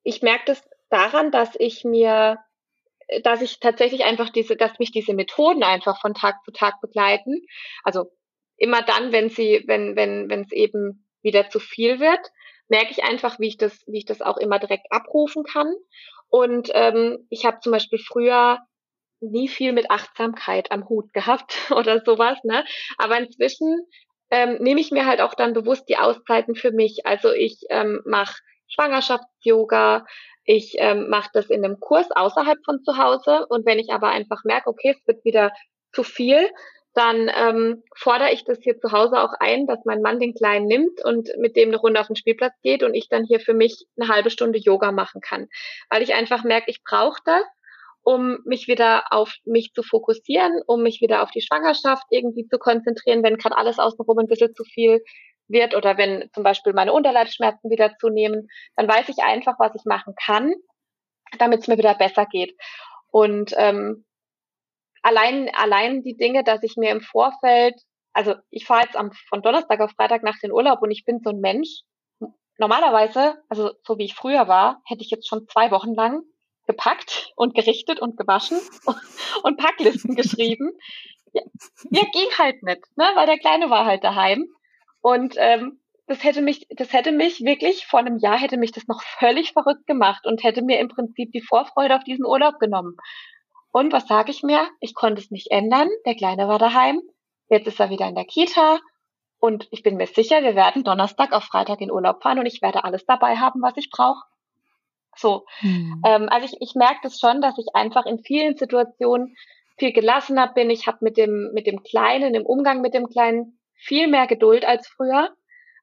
ich merke das daran, dass ich mir dass ich tatsächlich einfach diese, dass mich diese Methoden einfach von Tag zu Tag begleiten. Also immer dann, wenn sie, wenn, wenn, wenn es eben wieder zu viel wird, merke ich einfach, wie ich das, wie ich das auch immer direkt abrufen kann. Und ähm, ich habe zum Beispiel früher nie viel mit Achtsamkeit am Hut gehabt oder sowas, ne? Aber inzwischen ähm, nehme ich mir halt auch dann bewusst die Auszeiten für mich. Also ich ähm, mache Schwangerschafts-Yoga, ich ähm, mache das in einem Kurs außerhalb von zu Hause und wenn ich aber einfach merke, okay, es wird wieder zu viel, dann ähm, fordere ich das hier zu Hause auch ein, dass mein Mann den Kleinen nimmt und mit dem eine Runde auf den Spielplatz geht und ich dann hier für mich eine halbe Stunde Yoga machen kann. Weil ich einfach merke, ich brauche das um mich wieder auf mich zu fokussieren, um mich wieder auf die Schwangerschaft irgendwie zu konzentrieren, wenn gerade alles außenrum ein bisschen zu viel wird oder wenn zum Beispiel meine Unterleibsschmerzen wieder zunehmen, dann weiß ich einfach, was ich machen kann, damit es mir wieder besser geht. Und ähm, allein, allein die Dinge, dass ich mir im Vorfeld, also ich fahre jetzt am, von Donnerstag auf Freitag nach den Urlaub und ich bin so ein Mensch. Normalerweise, also so wie ich früher war, hätte ich jetzt schon zwei Wochen lang gepackt und gerichtet und gewaschen und Packlisten geschrieben. Ja, ja, ging halt nicht, ne? weil der Kleine war halt daheim. Und ähm, das hätte mich, das hätte mich wirklich vor einem Jahr hätte mich das noch völlig verrückt gemacht und hätte mir im Prinzip die Vorfreude auf diesen Urlaub genommen. Und was sage ich mir? Ich konnte es nicht ändern. Der Kleine war daheim. Jetzt ist er wieder in der Kita. Und ich bin mir sicher, wir werden Donnerstag auf Freitag in Urlaub fahren und ich werde alles dabei haben, was ich brauche. So. Hm. Ähm, also ich, ich merke das schon, dass ich einfach in vielen Situationen viel gelassener bin. Ich habe mit dem, mit dem Kleinen, im Umgang mit dem Kleinen viel mehr Geduld als früher.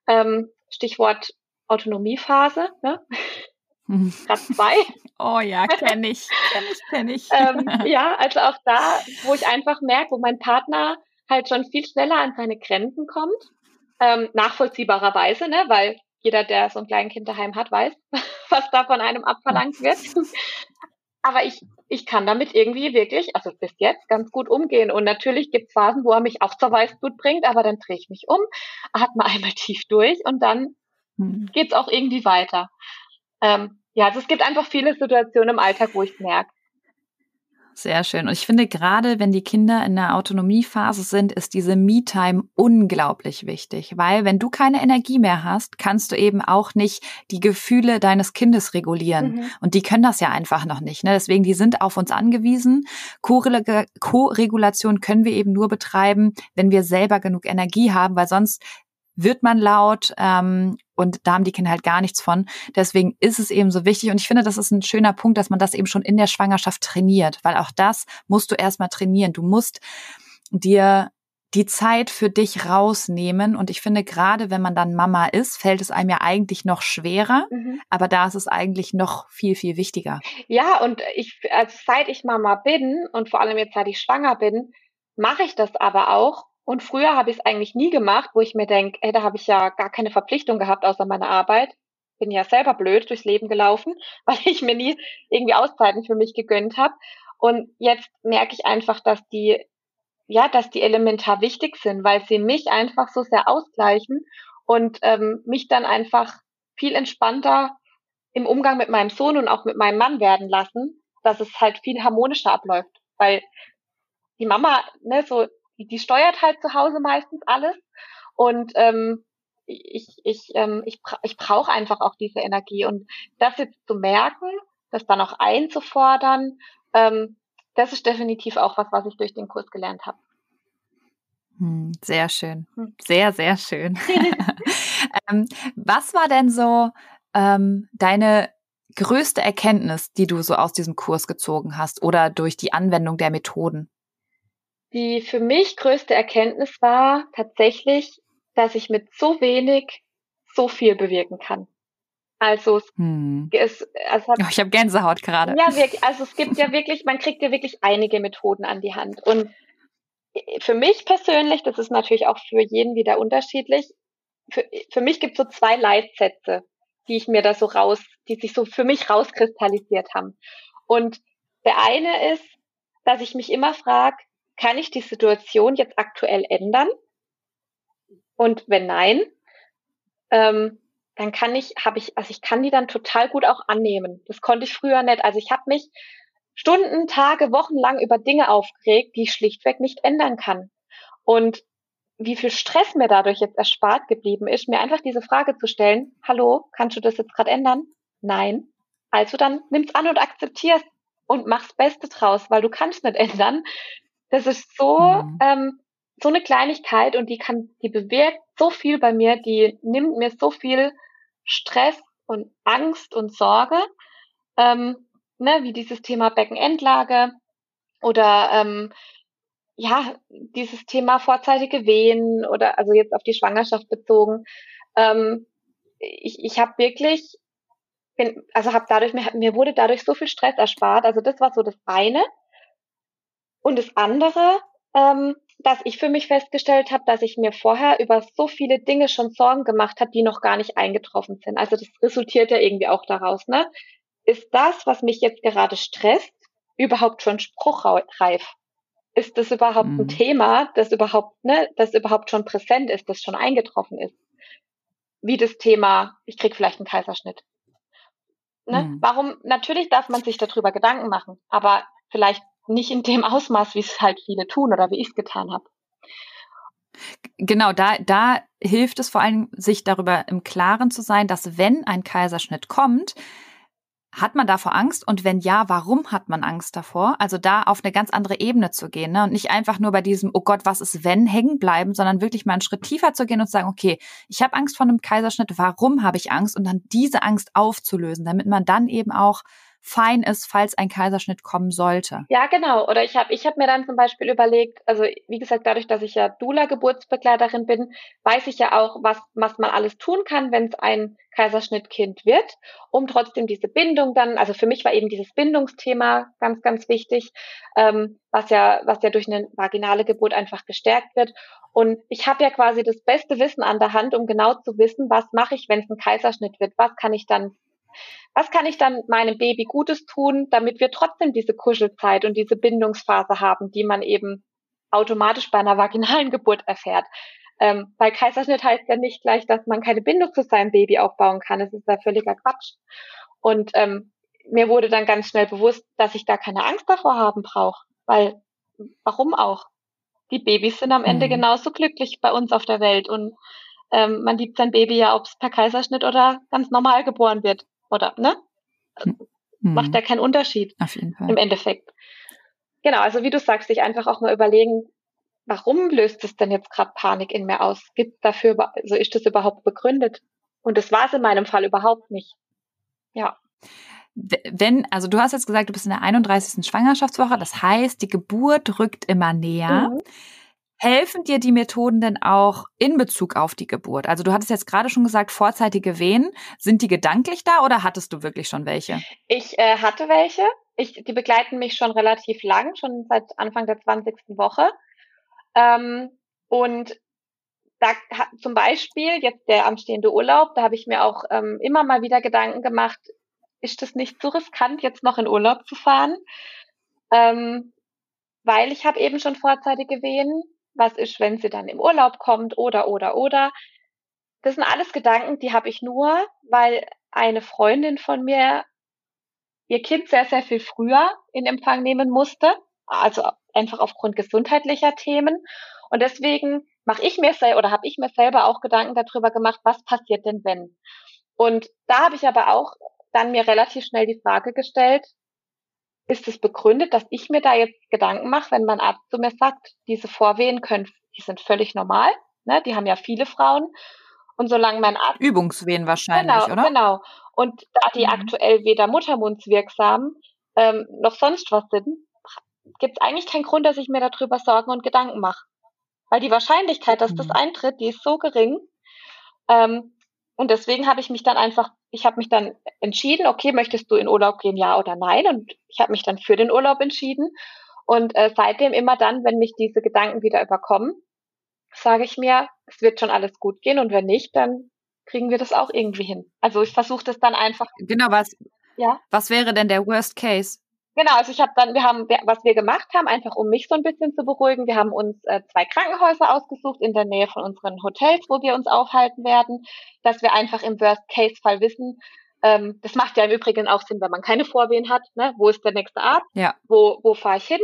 Ähm, Stichwort Autonomiephase, ne? Grad zwei. Oh ja, kenne ich, kenne ich, kenne ich. ähm, ja, also auch da, wo ich einfach merke, wo mein Partner halt schon viel schneller an seine Grenzen kommt, ähm, nachvollziehbarerweise, ne, weil jeder, der so ein Kleinkind daheim hat, weiß, was da von einem abverlangt wird. Aber ich, ich kann damit irgendwie wirklich, also bis jetzt, ganz gut umgehen. Und natürlich gibt es Phasen, wo er mich auch zur Weißblut bringt, aber dann drehe ich mich um, atme einmal tief durch und dann hm. geht's auch irgendwie weiter. Ähm, ja, also es gibt einfach viele Situationen im Alltag, wo ich merke, sehr schön. Und ich finde, gerade wenn die Kinder in der Autonomiephase sind, ist diese Me-Time unglaublich wichtig, weil wenn du keine Energie mehr hast, kannst du eben auch nicht die Gefühle deines Kindes regulieren. Mhm. Und die können das ja einfach noch nicht. Ne? Deswegen, die sind auf uns angewiesen. Co-Regulation können wir eben nur betreiben, wenn wir selber genug Energie haben, weil sonst wird man laut ähm, und da haben die Kinder halt gar nichts von. Deswegen ist es eben so wichtig und ich finde, das ist ein schöner Punkt, dass man das eben schon in der Schwangerschaft trainiert, weil auch das musst du erstmal trainieren. Du musst dir die Zeit für dich rausnehmen. Und ich finde, gerade wenn man dann Mama ist, fällt es einem ja eigentlich noch schwerer. Mhm. Aber da ist es eigentlich noch viel, viel wichtiger. Ja, und ich, also seit ich Mama bin und vor allem jetzt, seit ich schwanger bin, mache ich das aber auch, und früher habe ich es eigentlich nie gemacht, wo ich mir denke, ey, da habe ich ja gar keine Verpflichtung gehabt außer meiner Arbeit. Bin ja selber blöd durchs Leben gelaufen, weil ich mir nie irgendwie Auszeiten für mich gegönnt habe. Und jetzt merke ich einfach, dass die, ja, dass die elementar wichtig sind, weil sie mich einfach so sehr ausgleichen und ähm, mich dann einfach viel entspannter im Umgang mit meinem Sohn und auch mit meinem Mann werden lassen, dass es halt viel harmonischer abläuft. Weil die Mama, ne, so die, die steuert halt zu Hause meistens alles. Und ähm, ich, ich, ähm, ich, ich brauche einfach auch diese Energie. Und das jetzt zu merken, das dann auch einzufordern, ähm, das ist definitiv auch was, was ich durch den Kurs gelernt habe. Hm, sehr schön. Hm. Sehr, sehr schön. ähm, was war denn so ähm, deine größte Erkenntnis, die du so aus diesem Kurs gezogen hast oder durch die Anwendung der Methoden? Die für mich größte Erkenntnis war tatsächlich, dass ich mit so wenig so viel bewirken kann. Also, hm. es, es hat, oh, ich habe Gänsehaut gerade. Ja, wirklich. Also es gibt ja wirklich, man kriegt ja wirklich einige Methoden an die Hand. Und für mich persönlich, das ist natürlich auch für jeden wieder unterschiedlich. Für, für mich gibt es so zwei Leitsätze, die ich mir da so raus, die sich so für mich rauskristallisiert haben. Und der eine ist, dass ich mich immer frage, kann ich die Situation jetzt aktuell ändern? Und wenn nein, ähm, dann kann ich, habe ich, also ich kann die dann total gut auch annehmen. Das konnte ich früher nicht. Also ich habe mich Stunden, Tage, Wochen lang über Dinge aufgeregt, die ich schlichtweg nicht ändern kann. Und wie viel Stress mir dadurch jetzt erspart geblieben ist, mir einfach diese Frage zu stellen, hallo, kannst du das jetzt gerade ändern? Nein. Also dann nimm's an und akzeptier's und mach's Beste draus, weil du kannst nicht ändern, das ist so, mhm. ähm, so eine Kleinigkeit und die kann, die bewirkt so viel bei mir, die nimmt mir so viel Stress und Angst und Sorge, ähm, ne, wie dieses Thema Beckenendlage oder ähm, ja, dieses Thema vorzeitige Wehen oder also jetzt auf die Schwangerschaft bezogen. Ähm, ich ich habe wirklich bin, also habe dadurch, mir, mir wurde dadurch so viel Stress erspart. Also das war so das eine. Und das andere, ähm, dass ich für mich festgestellt habe, dass ich mir vorher über so viele Dinge schon Sorgen gemacht habe, die noch gar nicht eingetroffen sind. Also das resultiert ja irgendwie auch daraus, ne? Ist das, was mich jetzt gerade stresst, überhaupt schon spruchreif? Ist das überhaupt mhm. ein Thema, das überhaupt, ne, das überhaupt schon präsent ist, das schon eingetroffen ist? Wie das Thema, ich krieg vielleicht einen Kaiserschnitt. Ne? Mhm. Warum, natürlich darf man sich darüber Gedanken machen, aber vielleicht nicht in dem Ausmaß, wie es halt viele tun oder wie ich es getan habe. Genau, da, da hilft es vor allem, sich darüber im Klaren zu sein, dass wenn ein Kaiserschnitt kommt, hat man davor Angst? Und wenn ja, warum hat man Angst davor? Also da auf eine ganz andere Ebene zu gehen ne? und nicht einfach nur bei diesem, oh Gott, was ist wenn, hängen bleiben, sondern wirklich mal einen Schritt tiefer zu gehen und zu sagen, okay, ich habe Angst vor einem Kaiserschnitt, warum habe ich Angst? Und dann diese Angst aufzulösen, damit man dann eben auch fein ist, falls ein Kaiserschnitt kommen sollte. Ja, genau. Oder ich habe ich hab mir dann zum Beispiel überlegt, also wie gesagt, dadurch, dass ich ja Dula-Geburtsbegleiterin bin, weiß ich ja auch, was, was man alles tun kann, wenn es ein Kaiserschnittkind wird, um trotzdem diese Bindung dann, also für mich war eben dieses Bindungsthema ganz, ganz wichtig, ähm, was ja, was ja durch eine vaginale Geburt einfach gestärkt wird. Und ich habe ja quasi das beste Wissen an der Hand, um genau zu wissen, was mache ich, wenn es ein Kaiserschnitt wird, was kann ich dann was kann ich dann meinem Baby Gutes tun, damit wir trotzdem diese Kuschelzeit und diese Bindungsphase haben, die man eben automatisch bei einer vaginalen Geburt erfährt. Ähm, weil Kaiserschnitt heißt ja nicht gleich, dass man keine Bindung zu seinem Baby aufbauen kann. Es ist ja völliger Quatsch. Und ähm, mir wurde dann ganz schnell bewusst, dass ich da keine Angst davor haben brauche. Weil, warum auch? Die Babys sind am Ende mhm. genauso glücklich bei uns auf der Welt und ähm, man liebt sein Baby ja, ob es per Kaiserschnitt oder ganz normal geboren wird. Oder, ne? Mhm. Macht ja keinen Unterschied. Auf jeden Fall. Im Endeffekt. Genau, also wie du sagst, sich einfach auch mal überlegen, warum löst es denn jetzt gerade Panik in mir aus? Gibt dafür, also ist das überhaupt begründet? Und das war es in meinem Fall überhaupt nicht. Ja. Wenn, also du hast jetzt gesagt, du bist in der 31. Schwangerschaftswoche, das heißt, die Geburt rückt immer näher. Mhm. Helfen dir die Methoden denn auch in Bezug auf die Geburt? Also du hattest jetzt gerade schon gesagt, vorzeitige Wehen. Sind die gedanklich da oder hattest du wirklich schon welche? Ich äh, hatte welche. Ich, die begleiten mich schon relativ lang, schon seit Anfang der 20. Woche. Ähm, und da zum Beispiel jetzt der anstehende Urlaub, da habe ich mir auch ähm, immer mal wieder Gedanken gemacht, ist das nicht zu riskant, jetzt noch in Urlaub zu fahren? Ähm, weil ich habe eben schon vorzeitige Wehen was ist, wenn sie dann im Urlaub kommt oder, oder, oder. Das sind alles Gedanken, die habe ich nur, weil eine Freundin von mir ihr Kind sehr, sehr viel früher in Empfang nehmen musste, also einfach aufgrund gesundheitlicher Themen. Und deswegen mache ich mir selber oder habe ich mir selber auch Gedanken darüber gemacht, was passiert denn wenn? Und da habe ich aber auch dann mir relativ schnell die Frage gestellt, ist es begründet, dass ich mir da jetzt Gedanken mache, wenn mein Arzt zu mir sagt, diese Vorwehen können, die sind völlig normal, ne? Die haben ja viele Frauen. Und solange mein Arzt. Übungswehen wahrscheinlich, genau, oder? Genau. Und da die mhm. aktuell weder muttermundswirksam ähm, noch sonst was sind, gibt es eigentlich keinen Grund, dass ich mir darüber Sorgen und Gedanken mache. Weil die Wahrscheinlichkeit, dass mhm. das eintritt, die ist so gering. Ähm, und deswegen habe ich mich dann einfach, ich habe mich dann entschieden, okay, möchtest du in Urlaub gehen, ja oder nein? Und ich habe mich dann für den Urlaub entschieden. Und äh, seitdem immer dann, wenn mich diese Gedanken wieder überkommen, sage ich mir, es wird schon alles gut gehen und wenn nicht, dann kriegen wir das auch irgendwie hin. Also ich versuche das dann einfach. Genau, was, ja? was wäre denn der Worst Case? Genau, also ich habe dann, wir haben, was wir gemacht haben, einfach um mich so ein bisschen zu beruhigen, wir haben uns äh, zwei Krankenhäuser ausgesucht in der Nähe von unseren Hotels, wo wir uns aufhalten werden, dass wir einfach im Worst-Case-Fall wissen, ähm, das macht ja im Übrigen auch Sinn, wenn man keine Vorwehen hat, ne? wo ist der nächste Arzt, ja. wo, wo fahre ich hin.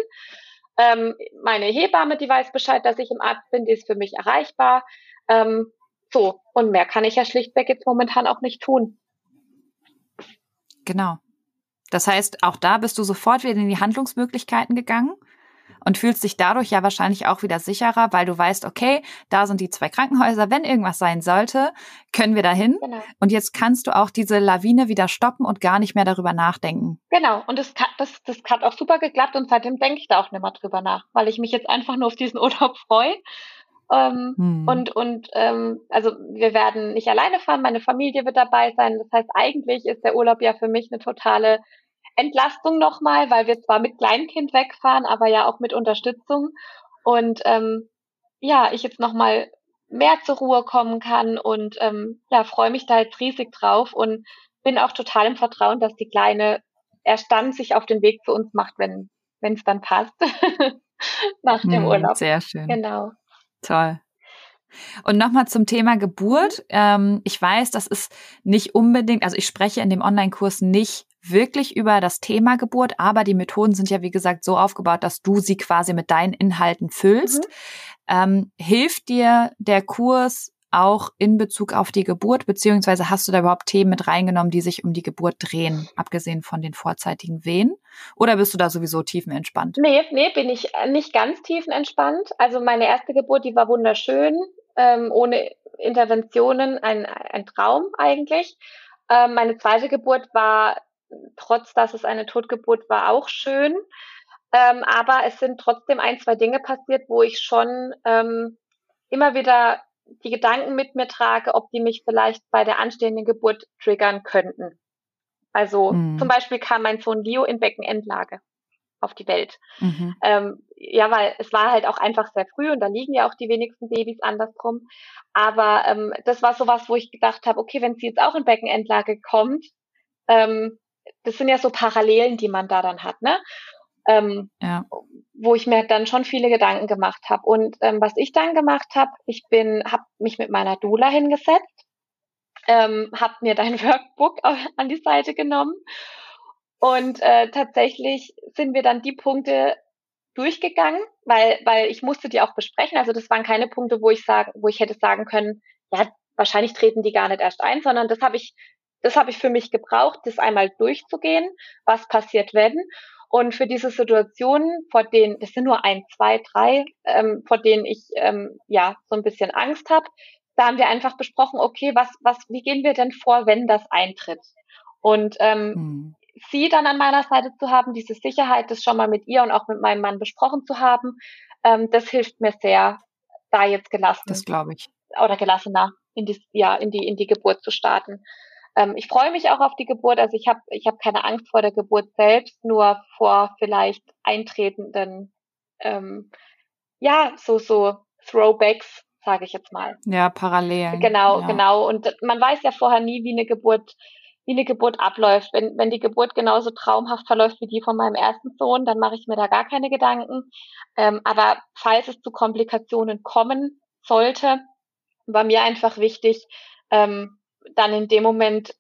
Ähm, meine Hebamme, die weiß Bescheid, dass ich im Arzt bin, die ist für mich erreichbar. Ähm, so, und mehr kann ich ja schlichtweg jetzt momentan auch nicht tun. Genau. Das heißt, auch da bist du sofort wieder in die Handlungsmöglichkeiten gegangen und fühlst dich dadurch ja wahrscheinlich auch wieder sicherer, weil du weißt, okay, da sind die zwei Krankenhäuser, wenn irgendwas sein sollte, können wir dahin. Genau. Und jetzt kannst du auch diese Lawine wieder stoppen und gar nicht mehr darüber nachdenken. Genau, und das, das, das hat auch super geklappt und seitdem denke ich da auch nicht mehr drüber nach, weil ich mich jetzt einfach nur auf diesen Urlaub freue Ähm, hm. Und, und ähm, also wir werden nicht alleine fahren, meine Familie wird dabei sein. Das heißt, eigentlich ist der Urlaub ja für mich eine totale Entlastung nochmal, weil wir zwar mit Kleinkind wegfahren, aber ja auch mit Unterstützung. Und ähm, ja, ich jetzt nochmal mehr zur Ruhe kommen kann und ähm, ja, freue mich da jetzt riesig drauf und bin auch total im Vertrauen, dass die Kleine erst dann sich auf den Weg zu uns macht, wenn wenn es dann passt nach dem hm, Urlaub. Sehr schön. Genau. Toll. Und nochmal zum Thema Geburt. Ähm, ich weiß, das ist nicht unbedingt, also ich spreche in dem Online-Kurs nicht wirklich über das Thema Geburt, aber die Methoden sind ja, wie gesagt, so aufgebaut, dass du sie quasi mit deinen Inhalten füllst. Mhm. Ähm, hilft dir der Kurs auch in Bezug auf die Geburt, beziehungsweise hast du da überhaupt Themen mit reingenommen, die sich um die Geburt drehen, abgesehen von den vorzeitigen Wehen? Oder bist du da sowieso tiefenentspannt? Nee, nee, bin ich nicht ganz tiefenentspannt. Also meine erste Geburt, die war wunderschön, ähm, ohne Interventionen, ein, ein Traum eigentlich. Ähm, meine zweite Geburt war, trotz dass es eine Totgeburt war, auch schön. Ähm, aber es sind trotzdem ein, zwei Dinge passiert, wo ich schon ähm, immer wieder die Gedanken mit mir trage, ob die mich vielleicht bei der anstehenden Geburt triggern könnten. Also mhm. zum Beispiel kam mein Sohn Leo in Beckenendlage auf die Welt. Mhm. Ähm, ja, weil es war halt auch einfach sehr früh und da liegen ja auch die wenigsten Babys andersrum. Aber ähm, das war sowas, wo ich gedacht habe, okay, wenn sie jetzt auch in Beckenendlage kommt, ähm, das sind ja so Parallelen, die man da dann hat, ne? Ähm, ja. Wo ich mir dann schon viele Gedanken gemacht habe. Und ähm, was ich dann gemacht habe, ich bin, habe mich mit meiner Dula hingesetzt, ähm, habe mir dein Workbook an die Seite genommen und äh, tatsächlich sind wir dann die Punkte durchgegangen, weil, weil ich musste die auch besprechen. Also das waren keine Punkte, wo ich sagen, wo ich hätte sagen können, ja, wahrscheinlich treten die gar nicht erst ein, sondern das habe ich, das habe ich für mich gebraucht, das einmal durchzugehen, was passiert wenn. Und für diese Situationen, vor denen, das sind nur ein, zwei, drei, ähm, vor denen ich ähm, ja so ein bisschen Angst habe, da haben wir einfach besprochen, okay, was, was, wie gehen wir denn vor, wenn das eintritt? Und ähm, hm. sie dann an meiner Seite zu haben, diese Sicherheit, das schon mal mit ihr und auch mit meinem Mann besprochen zu haben, ähm, das hilft mir sehr, da jetzt gelassen. Das glaube ich. Oder gelassener in die, ja, in die, in die Geburt zu starten. Ähm, ich freue mich auch auf die Geburt. Also ich habe ich hab keine Angst vor der Geburt selbst, nur vor vielleicht eintretenden, ähm, ja, so, so Throwbacks, sage ich jetzt mal. Ja, parallel. Genau, ja. genau. Und man weiß ja vorher nie, wie eine Geburt, wie eine Geburt abläuft. Wenn, wenn die Geburt genauso traumhaft verläuft wie die von meinem ersten Sohn, dann mache ich mir da gar keine Gedanken. Ähm, aber falls es zu Komplikationen kommen sollte, war mir einfach wichtig, ähm, dann in dem Moment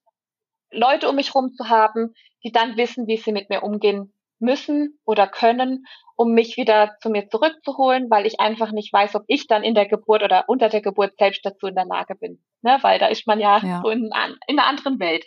Leute um mich rum zu haben, die dann wissen, wie sie mit mir umgehen müssen oder können, um mich wieder zu mir zurückzuholen, weil ich einfach nicht weiß, ob ich dann in der Geburt oder unter der Geburt selbst dazu in der Lage bin. Ne? Weil da ist man ja, ja. so in, in einer anderen Welt.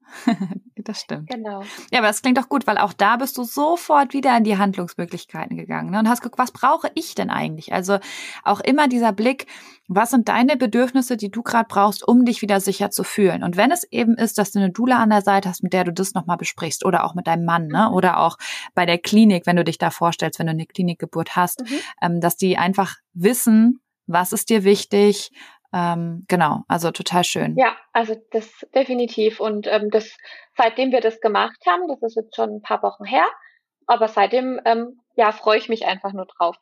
das stimmt. Genau. Ja, aber das klingt doch gut, weil auch da bist du sofort wieder in die Handlungsmöglichkeiten gegangen ne? und hast geguckt, was brauche ich denn eigentlich? Also auch immer dieser Blick, was sind deine Bedürfnisse, die du gerade brauchst, um dich wieder sicher zu fühlen? Und wenn es eben ist, dass du eine Dula an der Seite hast, mit der du das nochmal besprichst oder auch mit deinem Mann, ne? Mhm. oder auch bei der Klinik, wenn du dich da vorstellst, wenn du eine Klinikgeburt hast, mhm. ähm, dass die einfach wissen, was ist dir wichtig, ähm, genau, also total schön. Ja, also das definitiv. Und ähm, das, seitdem wir das gemacht haben, das ist jetzt schon ein paar Wochen her, aber seitdem, ähm, ja, freue ich mich einfach nur drauf,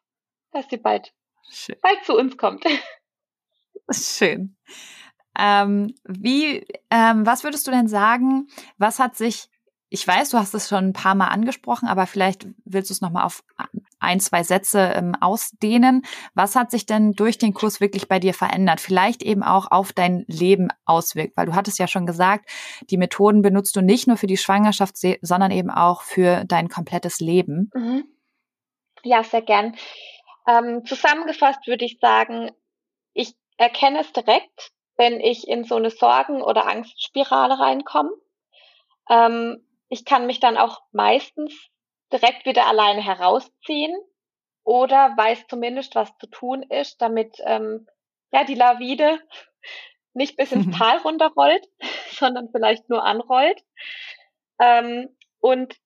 dass sie bald, schön. bald zu uns kommt. Schön. Ähm, wie, ähm, was würdest du denn sagen, was hat sich ich weiß, du hast es schon ein paar Mal angesprochen, aber vielleicht willst du es nochmal auf ein, zwei Sätze ähm, ausdehnen. Was hat sich denn durch den Kurs wirklich bei dir verändert? Vielleicht eben auch auf dein Leben auswirkt, weil du hattest ja schon gesagt, die Methoden benutzt du nicht nur für die Schwangerschaft, sondern eben auch für dein komplettes Leben. Mhm. Ja, sehr gern. Ähm, zusammengefasst würde ich sagen, ich erkenne es direkt, wenn ich in so eine Sorgen- oder Angstspirale reinkomme. Ähm, ich kann mich dann auch meistens direkt wieder alleine herausziehen oder weiß zumindest, was zu tun ist, damit ähm, ja die Lawide nicht bis ins Tal runterrollt, sondern vielleicht nur anrollt. Ähm, und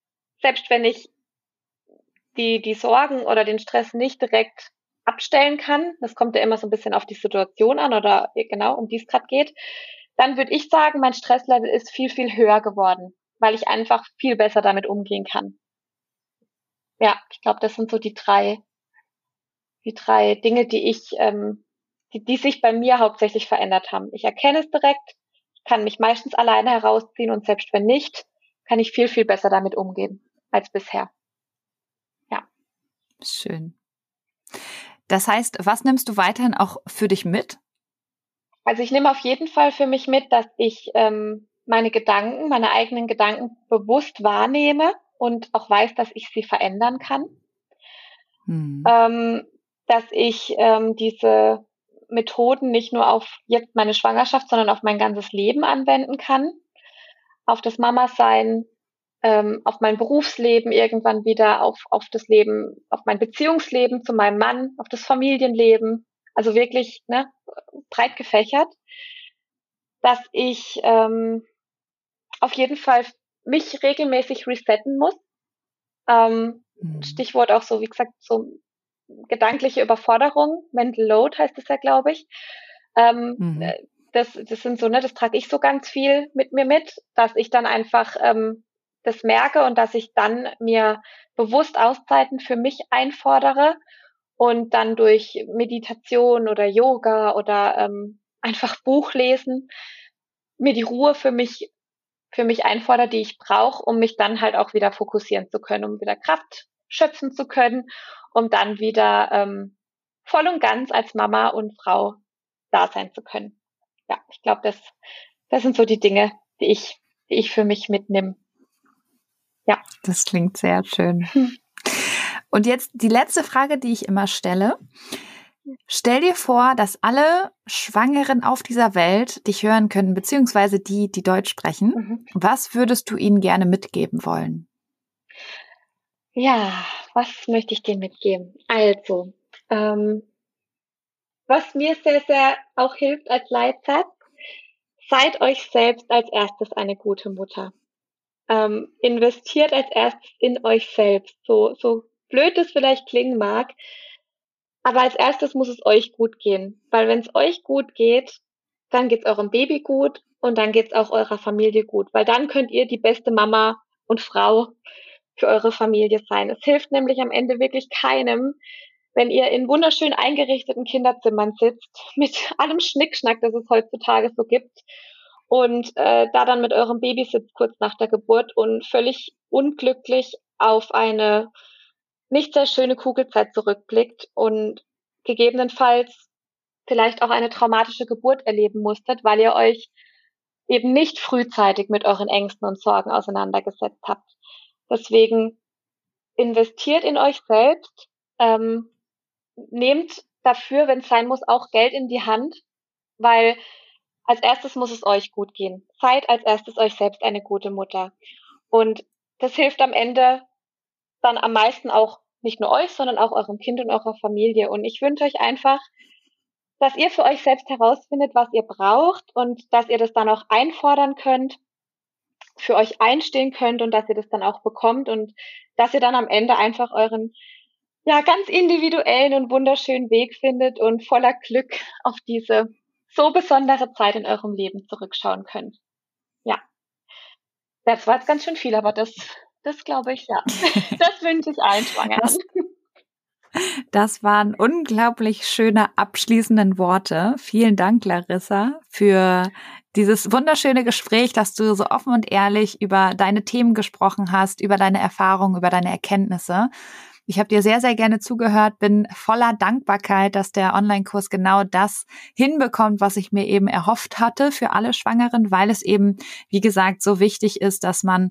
selbst wenn ich die, die Sorgen oder den Stress nicht direkt abstellen kann, das kommt ja immer so ein bisschen auf die Situation an oder genau, um die es gerade geht, dann würde ich sagen, mein Stresslevel ist viel, viel höher geworden, weil ich einfach viel besser damit umgehen kann. Ja, ich glaube, das sind so die drei, die drei Dinge, die ich, ähm, die, die sich bei mir hauptsächlich verändert haben. Ich erkenne es direkt, kann mich meistens alleine herausziehen und selbst wenn nicht, kann ich viel, viel besser damit umgehen als bisher. Ja. Schön. Das heißt, was nimmst du weiterhin auch für dich mit? Also ich nehme auf jeden Fall für mich mit, dass ich ähm, meine Gedanken, meine eigenen Gedanken bewusst wahrnehme und auch weiß, dass ich sie verändern kann. Hm. Ähm, dass ich ähm, diese Methoden nicht nur auf jetzt meine Schwangerschaft, sondern auf mein ganzes Leben anwenden kann. Auf das Mama-Sein, ähm, auf mein Berufsleben irgendwann wieder, auf, auf das Leben, auf mein Beziehungsleben zu meinem Mann, auf das Familienleben. Also wirklich ne, breit gefächert. Dass ich ähm, auf jeden Fall mich regelmäßig resetten muss. Ähm, mhm. Stichwort auch so, wie gesagt, so gedankliche Überforderung, Mental Load heißt es ja, glaube ich. Ähm, mhm. Äh, das, das sind so, ne, das trage ich so ganz viel mit mir mit, dass ich dann einfach ähm, das merke und dass ich dann mir bewusst Auszeiten für mich einfordere und dann durch Meditation oder Yoga oder ähm, einfach Buch lesen mir die Ruhe für mich für mich einfordere, die ich brauche, um mich dann halt auch wieder fokussieren zu können, um wieder Kraft schöpfen zu können um dann wieder ähm, voll und ganz als Mama und Frau da sein zu können. Ja, ich glaube, das, das sind so die Dinge, die ich, die ich für mich mitnehme. Ja. Das klingt sehr schön. Hm. Und jetzt die letzte Frage, die ich immer stelle. Stell dir vor, dass alle Schwangeren auf dieser Welt dich hören können, beziehungsweise die, die Deutsch sprechen. Mhm. Was würdest du ihnen gerne mitgeben wollen? Ja, was möchte ich dir mitgeben? Also, ähm, was mir sehr, sehr auch hilft als Leitsatz, seid euch selbst als erstes eine gute Mutter. Ähm, investiert als erstes in euch selbst. So, so blöd es vielleicht klingen mag, aber als erstes muss es euch gut gehen. Weil wenn es euch gut geht, dann geht es eurem Baby gut und dann geht es auch eurer Familie gut. Weil dann könnt ihr die beste Mama und Frau für eure Familie sein. Es hilft nämlich am Ende wirklich keinem, wenn ihr in wunderschön eingerichteten Kinderzimmern sitzt, mit allem Schnickschnack, das es heutzutage so gibt, und äh, da dann mit eurem Baby sitzt kurz nach der Geburt und völlig unglücklich auf eine nicht sehr schöne Kugelzeit zurückblickt und gegebenenfalls vielleicht auch eine traumatische Geburt erleben musstet, weil ihr euch eben nicht frühzeitig mit euren Ängsten und Sorgen auseinandergesetzt habt. Deswegen investiert in euch selbst, ähm, nehmt dafür, wenn es sein muss, auch Geld in die Hand, weil als erstes muss es euch gut gehen. Seid als erstes euch selbst eine gute Mutter. Und das hilft am Ende dann am meisten auch nicht nur euch, sondern auch eurem Kind und eurer Familie. Und ich wünsche euch einfach, dass ihr für euch selbst herausfindet, was ihr braucht und dass ihr das dann auch einfordern könnt für euch einstehen könnt und dass ihr das dann auch bekommt und dass ihr dann am Ende einfach euren ja ganz individuellen und wunderschönen Weg findet und voller Glück auf diese so besondere Zeit in eurem Leben zurückschauen könnt. Ja. Das war jetzt ganz schön viel, aber das, das glaube ich, ja. Das wünsche ich allen Schwangeren. Das waren unglaublich schöne abschließenden Worte. Vielen Dank, Larissa, für dieses wunderschöne Gespräch, dass du so offen und ehrlich über deine Themen gesprochen hast, über deine Erfahrungen, über deine Erkenntnisse. Ich habe dir sehr, sehr gerne zugehört, bin voller Dankbarkeit, dass der Online-Kurs genau das hinbekommt, was ich mir eben erhofft hatte für alle Schwangeren, weil es eben, wie gesagt, so wichtig ist, dass man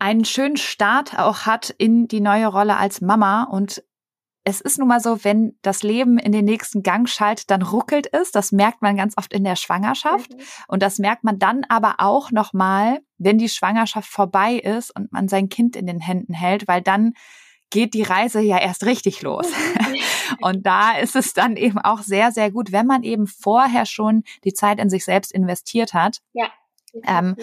einen schönen Start auch hat in die neue Rolle als Mama und es ist nun mal so, wenn das Leben in den nächsten Gang schaltet, dann ruckelt es. Das merkt man ganz oft in der Schwangerschaft. Mhm. Und das merkt man dann aber auch nochmal, wenn die Schwangerschaft vorbei ist und man sein Kind in den Händen hält, weil dann geht die Reise ja erst richtig los. und da ist es dann eben auch sehr, sehr gut, wenn man eben vorher schon die Zeit in sich selbst investiert hat. Ja. Ähm,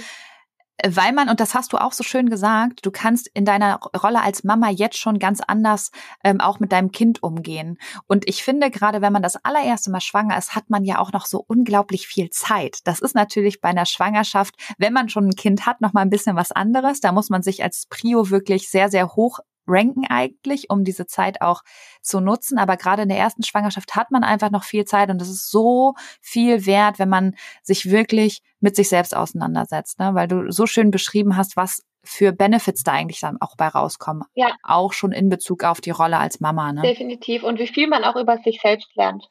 weil man, und das hast du auch so schön gesagt, du kannst in deiner Rolle als Mama jetzt schon ganz anders ähm, auch mit deinem Kind umgehen. Und ich finde, gerade wenn man das allererste Mal schwanger ist, hat man ja auch noch so unglaublich viel Zeit. Das ist natürlich bei einer Schwangerschaft, wenn man schon ein Kind hat, noch mal ein bisschen was anderes. Da muss man sich als Prio wirklich sehr, sehr hoch ranken eigentlich, um diese Zeit auch zu nutzen. Aber gerade in der ersten Schwangerschaft hat man einfach noch viel Zeit und es ist so viel wert, wenn man sich wirklich mit sich selbst auseinandersetzt, ne? weil du so schön beschrieben hast, was für Benefits da eigentlich dann auch bei rauskommen. Ja. Auch schon in Bezug auf die Rolle als Mama. Ne? Definitiv. Und wie viel man auch über sich selbst lernt.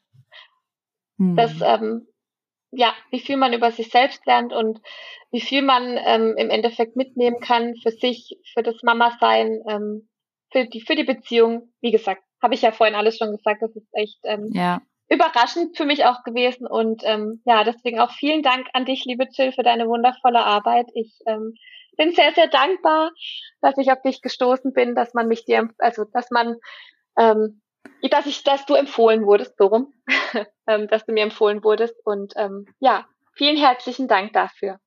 Hm. Das, ähm, ja, wie viel man über sich selbst lernt und wie viel man ähm, im Endeffekt mitnehmen kann für sich, für das Mama-Sein, ähm, für die, für die Beziehung. Wie gesagt, habe ich ja vorhin alles schon gesagt, das ist echt ähm, ja. überraschend für mich auch gewesen. Und ähm, ja, deswegen auch vielen Dank an dich, liebe Jill, für deine wundervolle Arbeit. Ich ähm, bin sehr, sehr dankbar, dass ich auf dich gestoßen bin, dass man mich dir, also dass man, ähm, dass ich, dass du empfohlen wurdest, so rum, ähm, dass du mir empfohlen wurdest. Und ähm, ja, vielen herzlichen Dank dafür.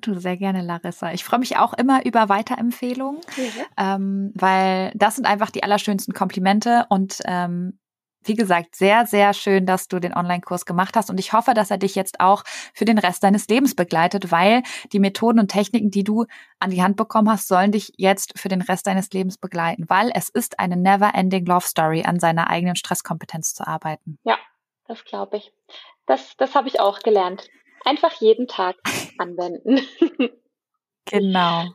Du sehr gerne, Larissa. Ich freue mich auch immer über Weiterempfehlungen, mhm. ähm, weil das sind einfach die allerschönsten Komplimente und ähm, wie gesagt, sehr, sehr schön, dass du den Online-Kurs gemacht hast und ich hoffe, dass er dich jetzt auch für den Rest deines Lebens begleitet, weil die Methoden und Techniken, die du an die Hand bekommen hast, sollen dich jetzt für den Rest deines Lebens begleiten, weil es ist eine never-ending Love Story, an seiner eigenen Stresskompetenz zu arbeiten. Ja, das glaube ich. Das, das habe ich auch gelernt. Einfach jeden Tag anwenden. genau.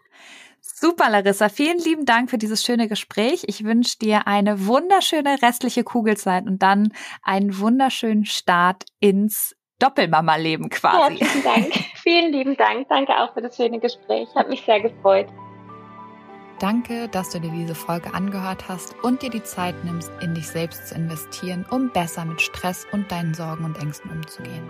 Super, Larissa. Vielen lieben Dank für dieses schöne Gespräch. Ich wünsche dir eine wunderschöne restliche Kugelzeit und dann einen wunderschönen Start ins Doppelmama-Leben quasi. Herzlichen Dank. Vielen lieben Dank. Danke auch für das schöne Gespräch. Hat mich sehr gefreut. Danke, dass du dir diese Folge angehört hast und dir die Zeit nimmst, in dich selbst zu investieren, um besser mit Stress und deinen Sorgen und Ängsten umzugehen.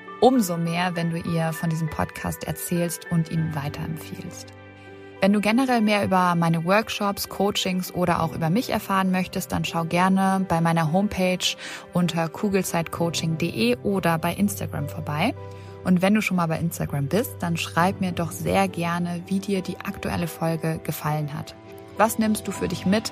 umso mehr, wenn du ihr von diesem Podcast erzählst und ihn weiterempfiehlst. Wenn du generell mehr über meine Workshops, Coachings oder auch über mich erfahren möchtest, dann schau gerne bei meiner Homepage unter kugelzeitcoaching.de oder bei Instagram vorbei. Und wenn du schon mal bei Instagram bist, dann schreib mir doch sehr gerne, wie dir die aktuelle Folge gefallen hat. Was nimmst du für dich mit